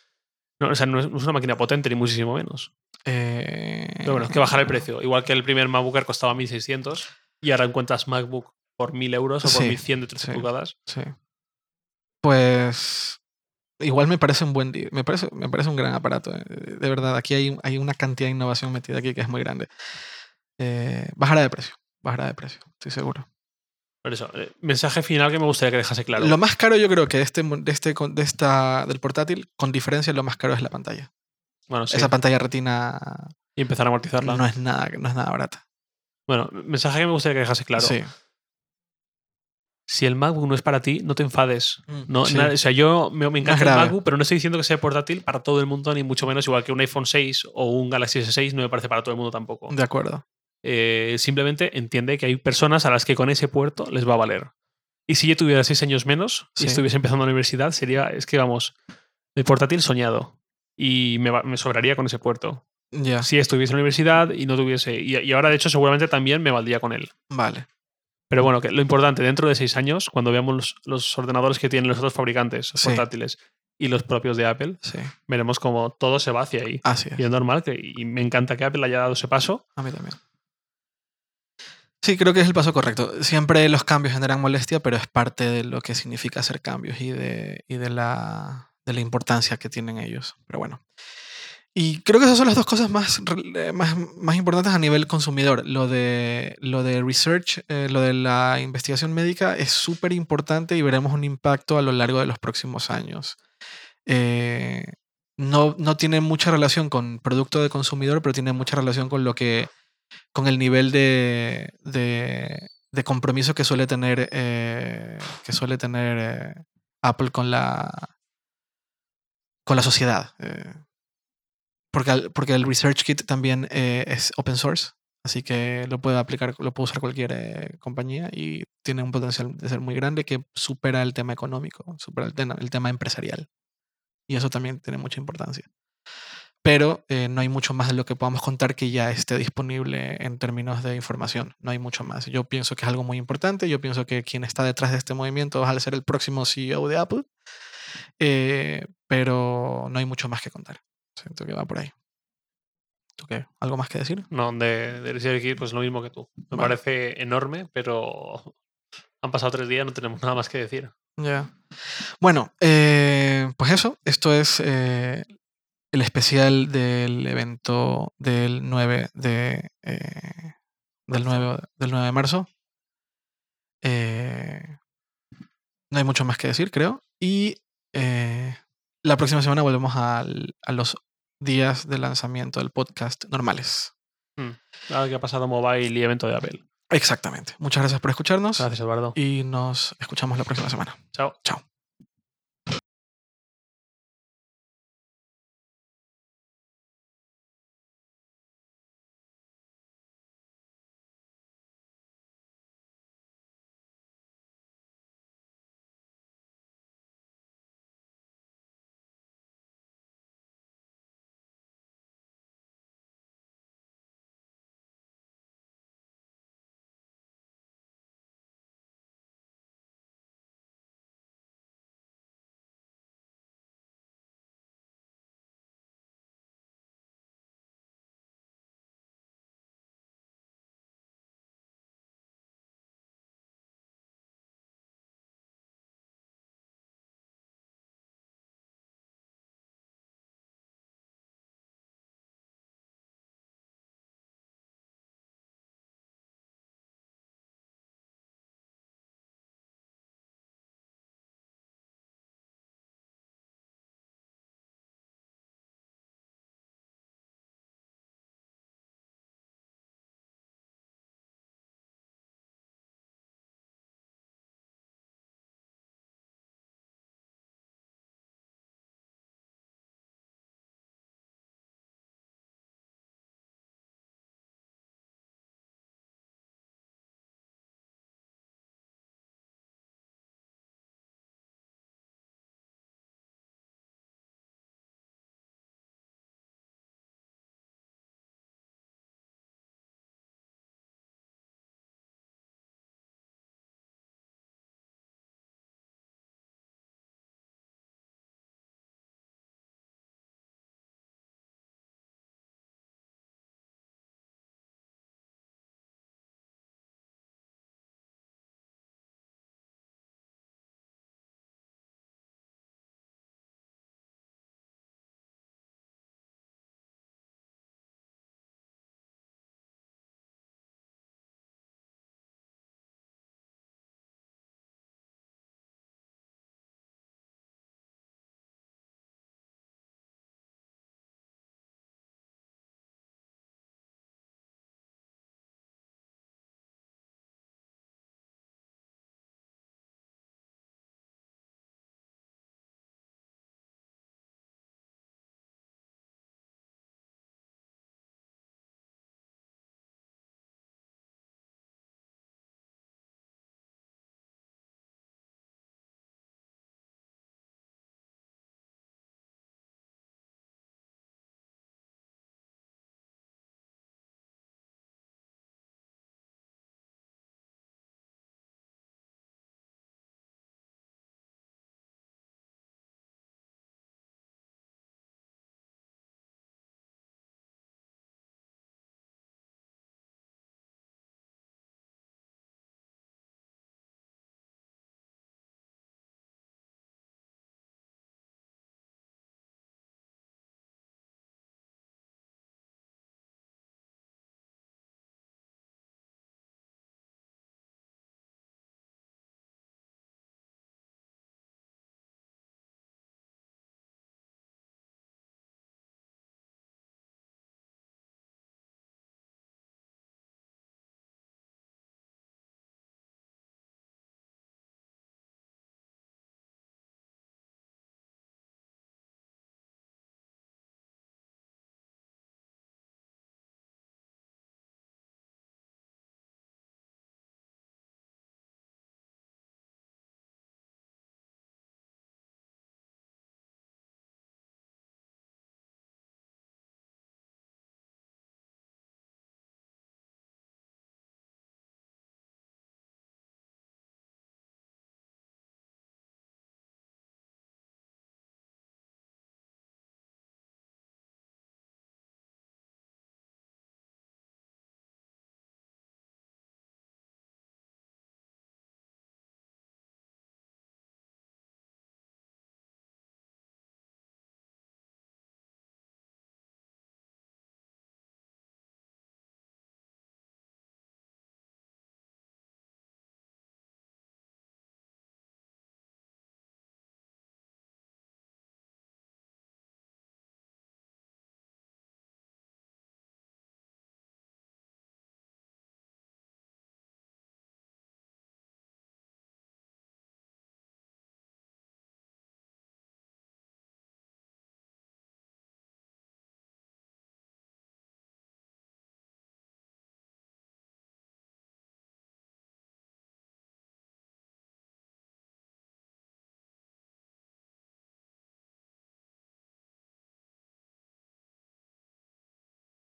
No, o sea, no es, una máquina potente, ni muchísimo menos. Eh, Pero bueno, es que bajar el precio. Igual que el primer MacBook Air costaba 1.600 y ahora encuentras MacBook por 1.000 euros o por Sí, 1.100 de 13 sí. pulgadas. Sí. Pues igual me parece un buen me parece me parece un gran aparato. eh. De verdad, aquí hay, hay una cantidad de innovación metida aquí que es muy grande. Eh, bajará de precio, bajará de precio, estoy seguro. Por eso, eh, mensaje final que me gustaría que dejase claro. Lo más caro yo creo que de este, de este de esta del portátil, con diferencia lo más caro es la pantalla. bueno, sí. Esa pantalla retina Y empezar a amortizarla. no es nada no es nada barata. Bueno, mensaje que me gustaría que dejase claro. Sí. Si el MacBook no es para ti, no te enfades. Mm, No, sí. nada- o sea, yo me, me encanta el. MacBook, pero no estoy diciendo que sea portátil para todo el mundo, ni mucho menos, igual que un iPhone 6 o un Galaxy S6 no me parece para todo el mundo tampoco. De acuerdo. Eh, simplemente entiende que hay personas a las que con ese puerto les va a valer. Y si yo tuviera 6 años menos y Sí. estuviese empezando la universidad, sería, es que vamos, el portátil soñado. Y me, va- me sobraría con ese puerto. Ya. Si estuviese en la universidad y no tuviese. Y, y ahora, de hecho, seguramente también me valdría con él. Vale. Pero bueno, que lo importante, dentro de seis años, cuando veamos los, los ordenadores que tienen los otros fabricantes Sí. portátiles y los propios de Apple, Sí. veremos como todo se va hacia ahí. Así es. Y es normal, que, y me encanta que Apple haya dado ese paso. A mí también. Sí, creo que es el paso correcto. Siempre los cambios generan molestia, pero es parte de lo que significa hacer cambios y de, y de, la, de la importancia que tienen ellos. Pero bueno. Y creo que esas son las dos cosas más, eh, más, más importantes a nivel consumidor. Lo de, lo de research, eh, lo de la investigación médica es súper importante y veremos un impacto a lo largo de los próximos años. Eh, no, no tiene mucha relación con producto de consumidor, pero tiene mucha relación con lo que con el nivel de, de, compromiso que suele tener eh, que suele tener eh, Apple con la con la sociedad eh, porque, porque el Research Kit también es open source así que lo puede aplicar lo puede usar cualquier compañía y tiene un potencial de ser muy grande que supera el tema económico supera el tema, el tema empresarial. Y eso también tiene mucha importancia pero eh, no hay mucho más de lo que podamos contar que ya esté disponible en términos de información. No hay mucho más. Yo pienso que es algo muy importante. Yo pienso que quien está detrás de este movimiento va a ser el próximo CEO de Apple. Eh, pero no hay mucho más que contar. Siento que va por ahí. ¿Tú qué? ¿Algo más que decir? No, de, de Kit, pues lo mismo que tú. Me parece enorme, pero han pasado tres días, no tenemos nada más que decir. Ya. Bueno, eh, pues eso. Esto es eh, el especial del evento del 9 de, eh, del 9, del 9 de marzo. Eh, no hay mucho más que decir, creo. Y eh, la próxima semana volvemos al- a los días de lanzamiento del podcast normales. Nada que ha pasado mobile y evento de Apple. Exactamente. Muchas gracias por escucharnos Gracias, Eduardo. y nos escuchamos la próxima semana. Chao. Chao.